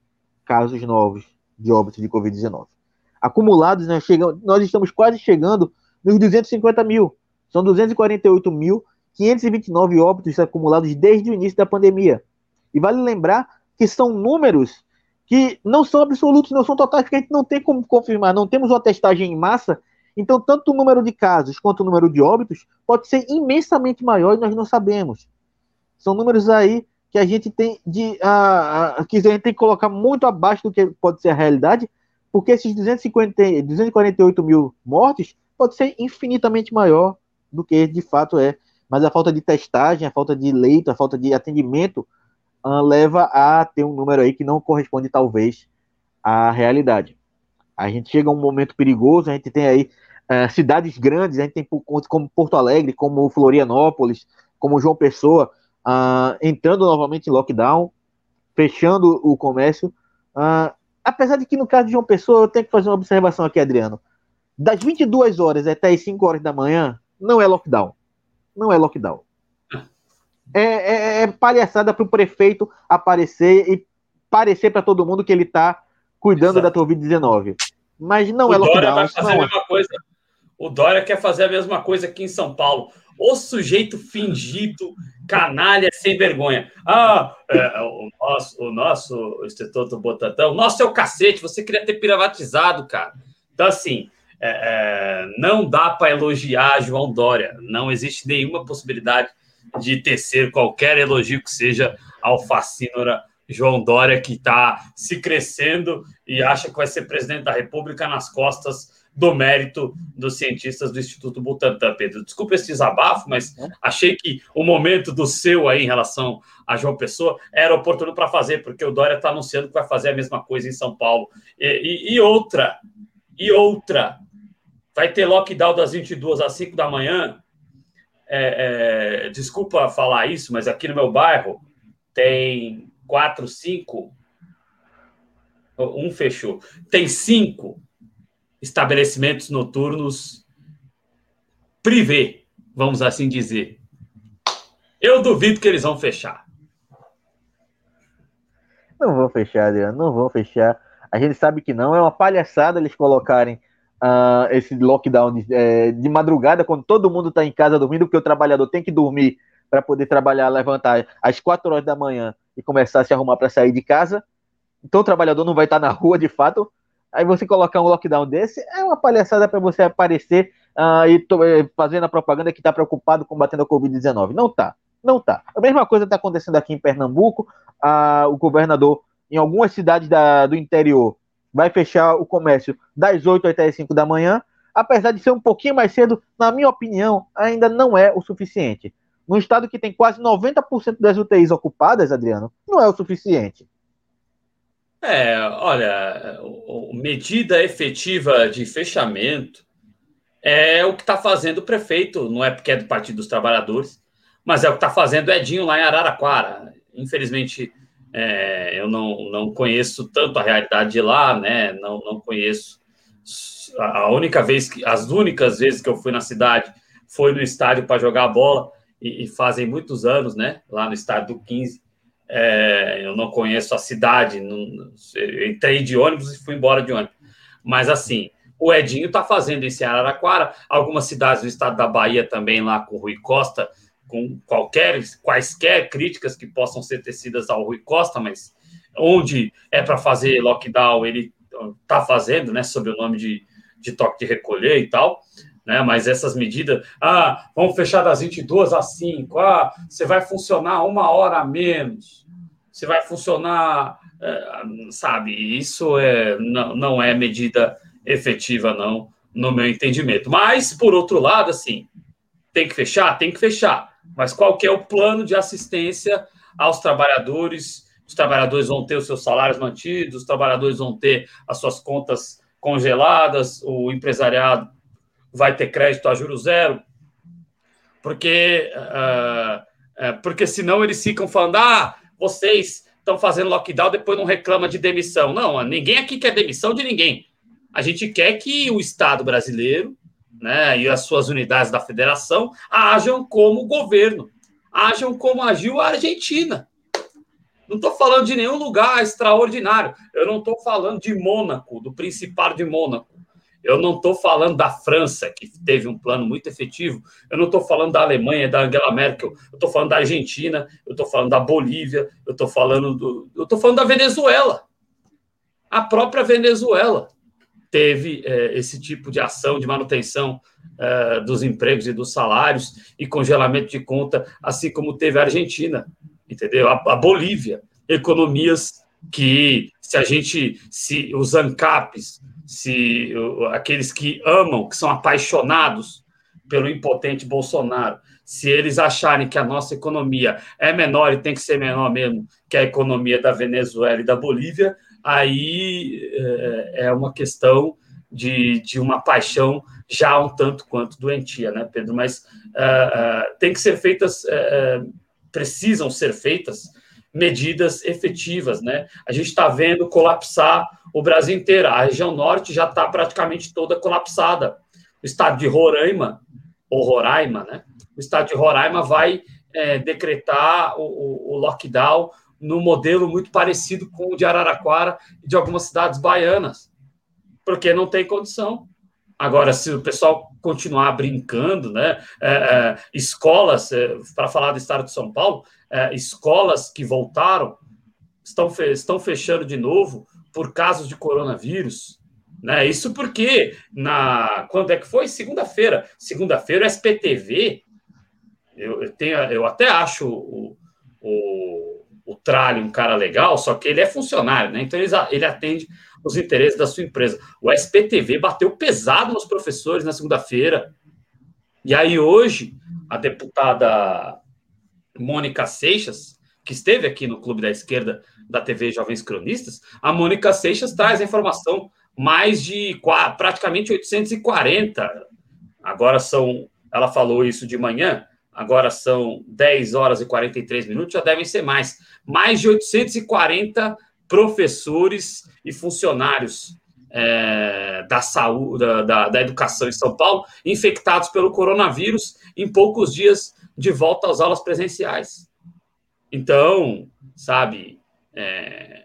casos novos de óbito de Covid-19. Acumulados, chegamos, nós estamos quase chegando nos 250 mil. São 248.529 óbitos acumulados desde o início da pandemia. E vale lembrar que são números que não são absolutos, não são totais, porque a gente não tem como confirmar, não temos uma testagem em massa. Então, tanto o número de casos quanto o número de óbitos pode ser imensamente maior e nós não sabemos. São números aí que a gente tem de uh, uh, que a gente tem que colocar muito abaixo do que pode ser a realidade, porque esses 250, 248 mil mortes pode ser infinitamente maior do que de fato é. Mas a falta de testagem, a falta de leito, a falta de atendimento uh, leva a ter um número aí que não corresponde talvez à realidade. A gente chega a um momento perigoso, a gente tem aí uh, cidades grandes, a gente tem como Porto Alegre, como Florianópolis, como João Pessoa, uh, entrando novamente em lockdown, fechando o comércio. Uh, apesar de que no caso de João Pessoa, eu tenho que fazer uma observação aqui, Adriano. Das 22 horas até as 5 horas da manhã, não é lockdown. Não é lockdown. É, é, é palhaçada para o prefeito aparecer e parecer para todo mundo que ele está cuidando Exato. da Covid-19. Mas não o é lockdown. Dória vai fazer a mesma é. coisa. O Dória quer fazer a mesma coisa aqui em São Paulo. O sujeito fingido, canalha, sem vergonha. Ah, é, o, nosso, o nosso Instituto Botatão, nosso é o cacete, você queria ter privatizado, cara. Então, assim, é, é, não dá para elogiar João Dória. Não existe nenhuma possibilidade de tecer qualquer elogio que seja ao fascínora João Dória, que está se crescendo e acha que vai ser presidente da República nas costas do mérito dos cientistas do Instituto Butantan, Pedro. Desculpa esse desabafo, mas achei que o momento do seu aí em relação a João Pessoa era oportuno para fazer, porque o Dória está anunciando que vai fazer a mesma coisa em São Paulo. E, e, e, outra, e outra, vai ter lockdown das 22 às 5 da manhã. É, é, desculpa falar isso, mas aqui no meu bairro tem quatro, cinco. Um fechou. Tem cinco estabelecimentos noturnos privê, vamos assim dizer. Eu duvido que eles vão fechar. Não vão fechar, Adriano, não vão fechar. A gente sabe que não. É uma palhaçada eles colocarem uh, esse lockdown de, é, de, madrugada, quando todo mundo está em casa dormindo, porque o trabalhador tem que dormir para poder trabalhar, levantar às 4 horas da manhã e começar a se arrumar para sair de casa. Então o trabalhador não vai estar tá na rua de fato. Aí você colocar um lockdown desse é uma palhaçada para você aparecer uh, e eh, fazendo a propaganda que está preocupado combatendo a Covid-19. Não tá, não tá. A mesma coisa está acontecendo aqui em Pernambuco. Uh, o governador, em algumas cidades da, do interior, vai fechar o comércio das 8 até as 5 da manhã. Apesar de ser um pouquinho mais cedo, na minha opinião, ainda não é o suficiente. Num estado que tem quase 90% das UTIs ocupadas, Adriano, não é o suficiente. É, olha, medida efetiva de fechamento é o que está fazendo o prefeito, não é porque é do Partido dos Trabalhadores, mas é o que está fazendo o Edinho lá em Araraquara. Infelizmente, é, eu não, não conheço tanto a realidade de lá, né? Não, não conheço A única vez que, as únicas vezes que eu fui na cidade foi no estádio para jogar bola, e, e, fazem muitos anos, né? Lá no estádio do 15. É, eu não conheço a cidade, não, entrei de ônibus e fui embora de ônibus. Mas assim, o Edinho está fazendo em Araraquara, algumas cidades do estado da Bahia também, lá com o Rui Costa, com qualquer, quaisquer críticas que possam ser tecidas ao Rui Costa, mas onde é para fazer lockdown, ele está fazendo, né, sob o nome de, de toque de recolher e tal, né, mas essas medidas, ah, vamos fechar das 22 às 5, ah, você vai funcionar uma hora a menos, você vai funcionar, é, sabe, isso é, não, não é medida efetiva, não, no meu entendimento. Mas, por outro lado, assim, tem que fechar? Tem que fechar. Mas qual que é o plano de assistência aos trabalhadores? Os trabalhadores vão ter os seus salários mantidos, os trabalhadores vão ter as suas contas congeladas, o empresariado vai ter crédito a juros zero, porque, uh, porque senão eles ficam falando, ah, vocês estão fazendo lockdown, depois não reclama de demissão. Não, ninguém aqui quer demissão de ninguém. A gente quer que o Estado brasileiro né, e as suas unidades da federação ajam como governo, ajam como agiu a Argentina. Não estou falando de nenhum lugar extraordinário. Eu não estou falando de Mônaco, do Principado de Mônaco. Eu não estou falando da França, que teve um plano muito efetivo. Eu não estou falando da Alemanha, da Angela Merkel. Eu estou falando da Argentina. Eu estou falando da Bolívia. Eu estou falando do. Eu estou falando da Venezuela. A própria Venezuela teve é, esse tipo de ação de manutenção é, dos empregos e dos salários e congelamento de conta, assim como teve a Argentina, entendeu? A, a Bolívia, economias que se a gente, se os ANCAPs, se aqueles que amam, que são apaixonados pelo impotente Bolsonaro, se eles acharem que a nossa economia é menor e tem que ser menor mesmo que a economia da Venezuela e da Bolívia, aí é, é uma questão de, de uma paixão já um tanto quanto doentia, né, Pedro? Mas uh, uh, tem que ser feitas, uh, precisam ser feitas medidas efetivas, né? A gente está vendo colapsar o Brasil inteiro. A região norte já está praticamente toda colapsada. O estado de Roraima, ou Roraima, né? O estado de Roraima vai é, decretar o, o, o lockdown no modelo muito parecido com o de Araraquara e de algumas cidades baianas, porque não tem condição. Agora, se o pessoal continuar brincando, né, é, é, escolas, é, para falar do estado de São Paulo, é, escolas que voltaram estão, fe estão fechando de novo por casos de coronavírus. Né? Isso porque, na quando é que foi? Segunda-feira. Segunda-feira, o SPTV, eu, eu, tenho, eu até acho o, o o Tralho um cara legal, só que ele é funcionário, né? Então ele, ele atende os interesses da sua empresa. O SPTV bateu pesado nos professores na segunda-feira. E aí hoje, a deputada Mônica Seixas, que esteve aqui no Clube da Esquerda da TV Jovens Cronistas, a Mônica Seixas traz a informação mais de praticamente 840. Agora são, ela falou isso de manhã, agora são 10 horas e 43 minutos, já devem ser mais. Mais de 840 professores e funcionários é, da saúde, da, da, educação em São Paulo, infectados pelo coronavírus em poucos dias de volta às aulas presenciais. Então, sabe, é,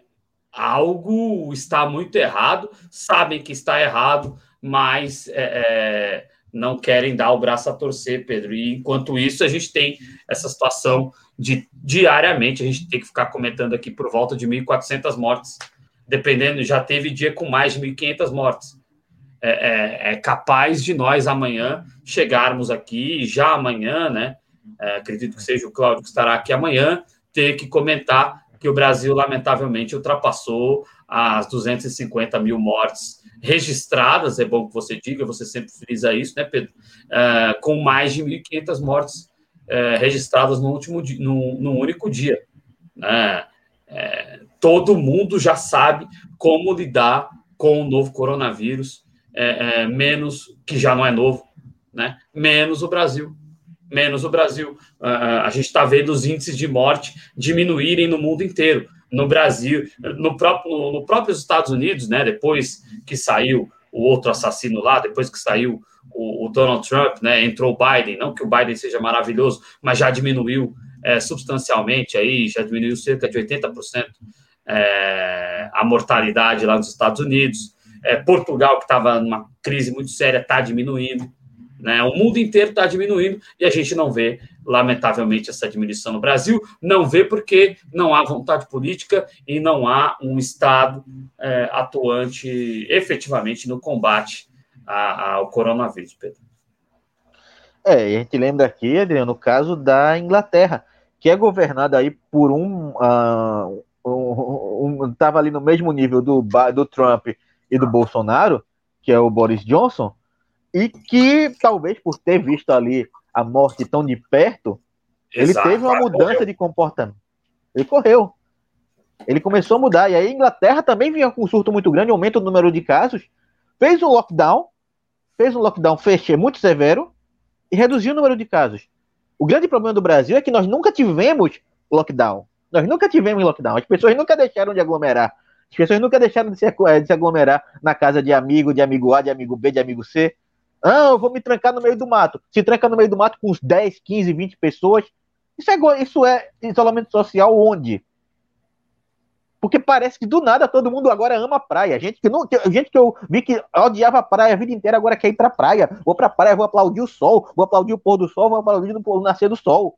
algo está muito errado, sabem que está errado, mas é, é não querem dar o braço a torcer, Pedro. E enquanto isso, a gente tem essa situação de diariamente, a gente tem que ficar comentando aqui por volta de 1.400 mortes, dependendo, já teve dia com mais de 1.500 mortes. É, é, é, capaz de nós amanhã chegarmos aqui, já amanhã, né? É, acredito que seja o Cláudio que estará aqui amanhã, ter que comentar que o Brasil, lamentavelmente, ultrapassou as 250 mil mortes registradas, é bom que você diga, você sempre frisa isso, né, Pedro? É, com mais de 1.500 mortes é, registradas no último dia, no, no único dia. Né? É, todo mundo já sabe como lidar com o novo coronavírus, é, é, menos, que já não é novo, né? menos o Brasil. Menos o Brasil. É, a gente está vendo os índices de morte diminuírem no mundo inteiro no Brasil, no próprio, no próprio Estados Unidos, né, depois que saiu o, outro assassino lá, depois que saiu o, o, Donald Trump, né, entrou o Biden, não que o Biden seja maravilhoso, mas já diminuiu é, substancialmente aí, já diminuiu cerca de 80% é, a mortalidade lá nos Estados Unidos. É, Portugal, que estava numa crise muito séria, está diminuindo. Né? O mundo inteiro está diminuindo e a gente não vê, lamentavelmente, essa diminuição no Brasil. Não vê porque não há vontade política e não há um Estado é, atuante efetivamente no combate ao coronavírus, Pedro. É, a gente lembra aqui, Adriano, no caso da Inglaterra, que é governada aí por um. Uh, um, um, ali no mesmo nível do, do Trump e do Bolsonaro, que é o Boris Johnson, e que talvez por ter visto ali a morte tão de perto, Exato. ele teve uma mudança correu. de comportamento. Ele correu. Ele começou a mudar. E aí a Inglaterra também vinha com um surto muito grande, aumento do número de casos, fez um lockdown, fez um lockdown fechê muito severo e reduziu o número de casos. O grande problema do Brasil é que nós nunca tivemos lockdown. Nós nunca tivemos lockdown. As pessoas nunca deixaram de aglomerar. As pessoas nunca deixaram de se, de se aglomerar na casa de amigo, de amigo A, de amigo B, de amigo C. Ah, eu vou me trancar no meio do mato. Se tranca no meio do mato com uns 10, 15, 20 pessoas. Isso é, isso é isolamento social onde? Porque parece que do nada todo mundo agora ama praia. Gente que, não, gente que eu vi que odiava a praia a vida inteira agora quer ir pra praia. Vou pra praia, vou aplaudir o sol, vou aplaudir o pôr do sol, vou aplaudir o nascer do sol.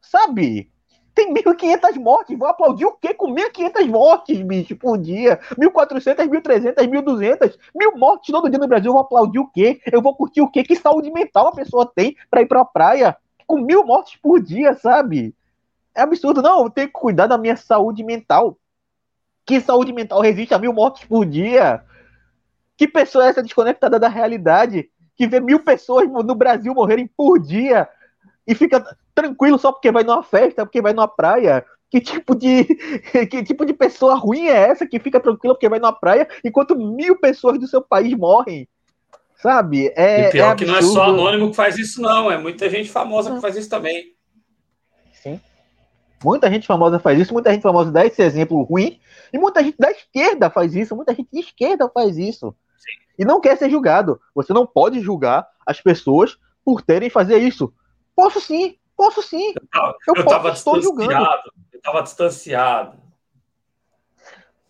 Sabe? Tem 1.500 mortes. Vou aplaudir o quê com 1.500 mortes, bicho, por dia? 1.400, 1.300, 1.200. Mil mortes todo dia no Brasil. Vou aplaudir o quê? Eu vou curtir o quê? Que saúde mental a pessoa tem para ir pra praia? Com mil mortes por dia, sabe? É absurdo. Não, eu tenho que cuidar da minha saúde mental. Que saúde mental resiste a mil mortes por dia? Que pessoa é essa desconectada da realidade? Que vê mil pessoas no Brasil morrerem por dia e fica tranquilo só porque vai numa festa, porque vai numa praia. Que tipo de que tipo de pessoa ruim é essa que fica tranquila porque vai numa praia enquanto mil pessoas do seu país morrem? Sabe? É, e pior é que não é só anônimo que faz isso, não. É muita gente famosa que faz isso também. Sim. Muita gente famosa faz isso, muita gente famosa dá esse exemplo ruim, e muita gente da esquerda faz isso, muita gente de esquerda faz isso. Sim. E não quer ser julgado. Você não pode julgar as pessoas por terem fazer isso. Posso sim, posso sim. Eu, eu, estava distanciado. Eu estava distanciado.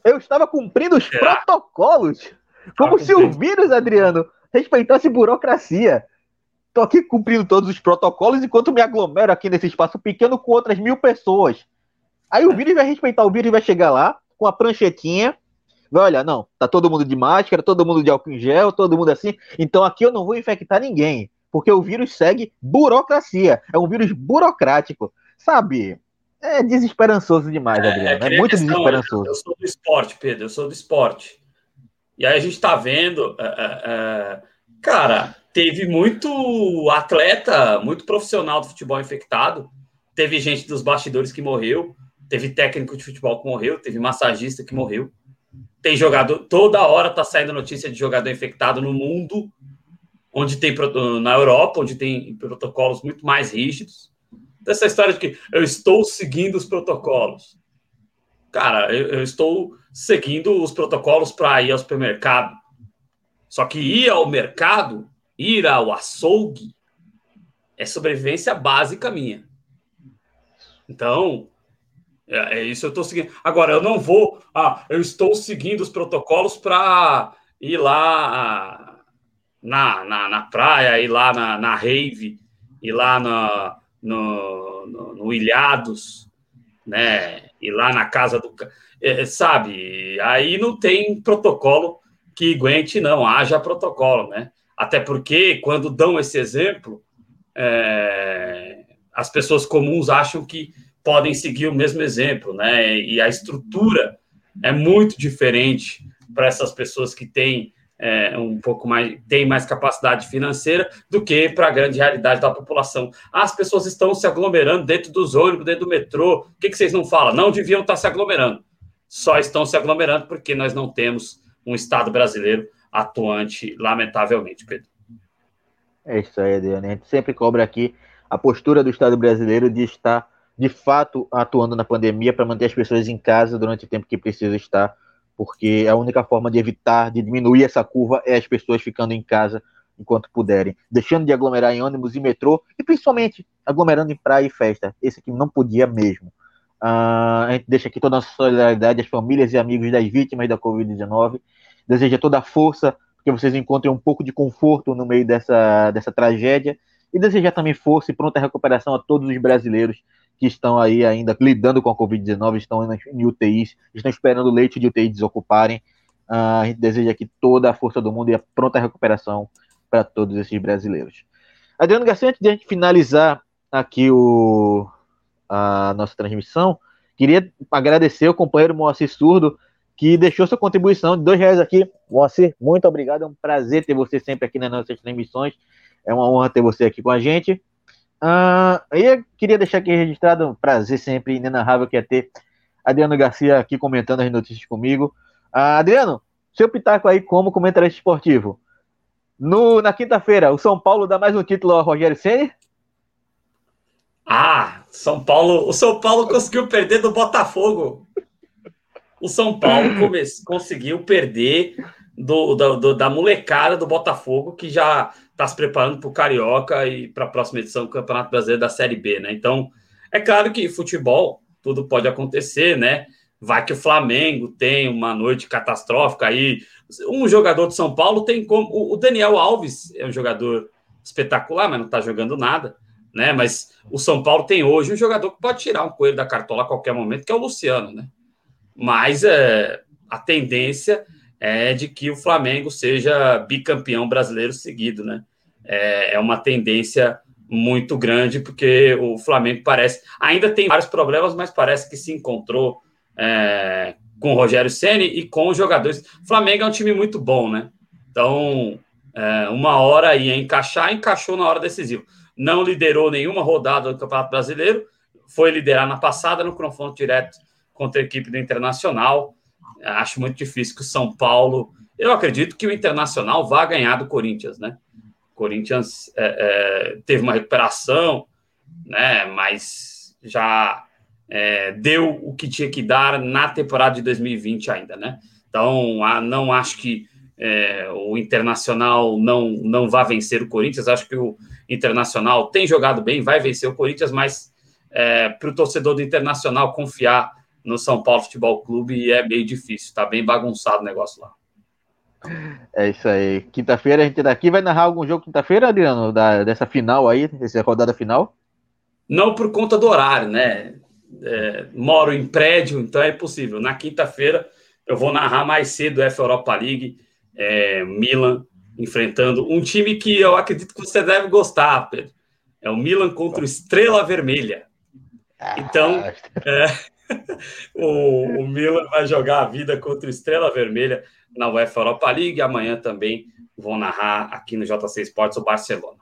Eu estava cumprindo os Será? protocolos. Como se o vírus, Adriano, respeitasse burocracia. Estou aqui cumprindo todos os protocolos enquanto me aglomero aqui nesse espaço pequeno com outras mil pessoas. Aí o vírus vai respeitar, o vírus vai chegar lá com a pranchetinha, vai olhar, não, tá todo mundo de máscara, todo mundo de álcool em gel, todo mundo assim, então aqui eu não vou infectar ninguém porque o vírus segue burocracia. É um vírus burocrático, sabe? É desesperançoso demais, é, Adriano. É, é muito questão, desesperançoso. Eu sou do esporte, Pedro. Eu sou do esporte. E aí a gente está vendo, é, é, cara, teve muito atleta, muito profissional do futebol infectado. Teve gente dos bastidores que morreu. Teve técnico de futebol que morreu. Teve massagista que morreu. Tem jogador, toda hora tá saindo notícia de jogador infectado no mundo onde tem na Europa, onde tem protocolos muito mais rígidos. Essa história de que eu estou seguindo os protocolos. Cara, eu, eu estou seguindo os protocolos para ir ao supermercado. Só que ir ao mercado, ir ao açougue, é sobrevivência básica minha. Então, é, é isso eu estou seguindo. Agora, eu não vou. Ah, eu estou seguindo os protocolos para ir lá na, na, na praia, ir lá na, na rave, ir lá na, no, no, no Ilhados, né? Ir lá na casa do. É, sabe? Aí não tem protocolo que aguente, não. Haja protocolo, né? Até porque, quando dão esse exemplo, é, as pessoas comuns acham que podem seguir o mesmo exemplo, né? E a estrutura é muito diferente para essas pessoas que têm é, um pouco mais, tem mais capacidade financeira do que para a grande realidade da população. As pessoas estão se aglomerando dentro dos ônibus, dentro do metrô. O que, que vocês não falam? Não deviam estar se aglomerando. Só estão se aglomerando porque nós não temos um Estado brasileiro atuante, lamentavelmente, Pedro. É isso aí, Adriane. A gente sempre cobra aqui a postura do Estado brasileiro de estar, de fato, atuando na pandemia para manter as pessoas em casa durante o tempo que precisa estar porque a única forma de evitar, de diminuir essa curva é as pessoas ficando em casa enquanto puderem, deixando de aglomerar em ônibus e metrô, e principalmente aglomerando em praia e festa. Esse aqui não podia mesmo. Uh, a gente deixa aqui toda a nossa solidariedade às famílias e amigos das vítimas da Covid-19. Deseja toda a força, que vocês encontrem um pouco de conforto no meio dessa, dessa tragédia. E desejar também força e pronta recuperação a todos os brasileiros que estão aí ainda lidando com a Covid-19, estão em UTIs, estão esperando o leite de UTI desocuparem. Uh, a gente deseja aqui toda a força do mundo e a pronta recuperação para todos esses brasileiros. Adriano Garcia, antes de a gente finalizar aqui o, a nossa transmissão, queria agradecer ao companheiro Moacir Surdo, que deixou sua contribuição de dois reais aqui. Moacir, muito obrigado, é um prazer ter você sempre aqui nas nossas transmissões, é uma honra ter você aqui com a gente. Uh, eu queria deixar aqui registrado um prazer sempre inenarrável que é ter Adriano Garcia aqui comentando as notícias comigo. Uh, Adriano, seu pitaco aí como comentarista esportivo. No, na quinta-feira, o São Paulo dá mais um título ao Rogério Ceni? Ah, São Paulo, o São Paulo conseguiu perder do Botafogo. O São Paulo come, conseguiu perder do, do, do, da molecada do Botafogo, que já está se preparando para o Carioca e para a próxima edição do Campeonato Brasileiro da Série B, né? Então, é claro que futebol, tudo pode acontecer, né? Vai que o Flamengo tem uma noite catastrófica aí. Um jogador de São Paulo tem como. O Daniel Alves é um jogador espetacular, mas não está jogando nada, né? Mas o São Paulo tem hoje um jogador que pode tirar um coelho da cartola a qualquer momento, que é o Luciano, né? Mas é, a tendência é de que o Flamengo seja bicampeão brasileiro seguido, né? É, é uma tendência muito grande, porque o Flamengo parece. Ainda tem vários problemas, mas parece que se encontrou é, com o Rogério Ceni e com os jogadores. O Flamengo é um time muito bom, né? Então, é, uma hora ia encaixar, encaixou na hora decisiva. Não liderou nenhuma rodada do Campeonato Brasileiro, foi liderar na passada no confronto direto contra a equipe do Internacional. Acho muito difícil que o São Paulo. Eu acredito que o Internacional vá ganhar do Corinthians, né? O Corinthians é, é, teve uma recuperação, né? Mas já é, deu o que tinha que dar na temporada de 2020 ainda, né? Então, não acho que é, o Internacional não, não vá vencer o Corinthians. Acho que o Internacional tem jogado bem, vai vencer o Corinthians, mas é, para o torcedor do Internacional confiar no São Paulo Futebol Clube é meio difícil, tá bem bagunçado o negócio lá. É isso aí. Quinta-feira a gente daqui vai narrar algum jogo quinta-feira, Adriano, da, dessa final aí, dessa rodada final? Não por conta do horário, né? é, moro em prédio, então é possível. Na quinta-feira eu vou narrar mais cedo F Europa League, é, Milan enfrentando um time que eu acredito que você deve gostar, Pedro. É o Milan contra o Estrela Vermelha. Então, ah. é, o, o, Milan vai jogar a vida contra o Estrela Vermelha na UEFA Europa League. Amanhã também vou narrar aqui no JC Esportes o Barcelona.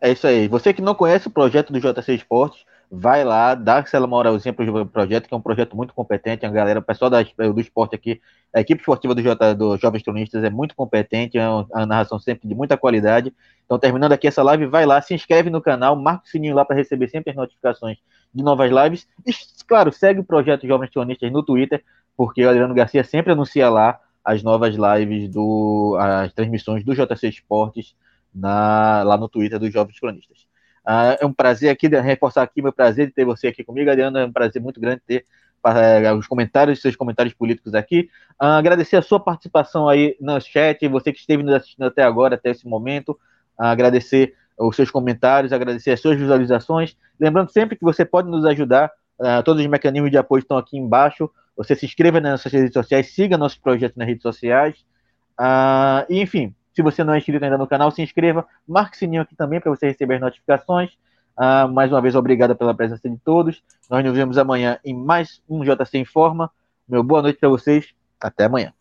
É isso aí. Você que não conhece o projeto do JC Esportes, vai lá, dá aquela moralzinha pro projeto, que é um projeto muito competente, a galera, o pessoal da, do esporte aqui, a equipe esportiva do, J, do Jovens Cronistas é muito competente, é uma narração sempre de muita qualidade. Então, terminando aqui essa live, vai lá, se inscreve no canal, marca o sininho lá para receber sempre as notificações de novas lives. E, claro, segue o projeto Jovens Cronistas no Twitter, porque o Adriano Garcia sempre anuncia lá as novas lives, do, as transmissões do JC Esportes na, lá no Twitter dos Jovens Cronistas. Ah, é um prazer aqui, reforçar aqui meu prazer de ter você aqui comigo, Adriana. É um prazer muito grande ter uh, os comentários, seus comentários políticos aqui. Uh, agradecer a sua participação aí no chat, você que esteve nos assistindo até agora, até esse momento. agradecer os seus comentários, agradecer as suas visualizações. Lembrando sempre que você pode nos ajudar, todos os mecanismos de apoio estão aqui embaixo. Você se inscreva nas nossas redes sociais, siga nossos projetos nas redes sociais. e, enfim, se você não é inscrito ainda no canal, se inscreva, marque o sininho aqui também para você receber as notificações. Uh, mais uma vez, obrigado pela presença de todos. Nós nos vemos amanhã em mais um JC Informa. Meu boa noite para vocês. Até amanhã.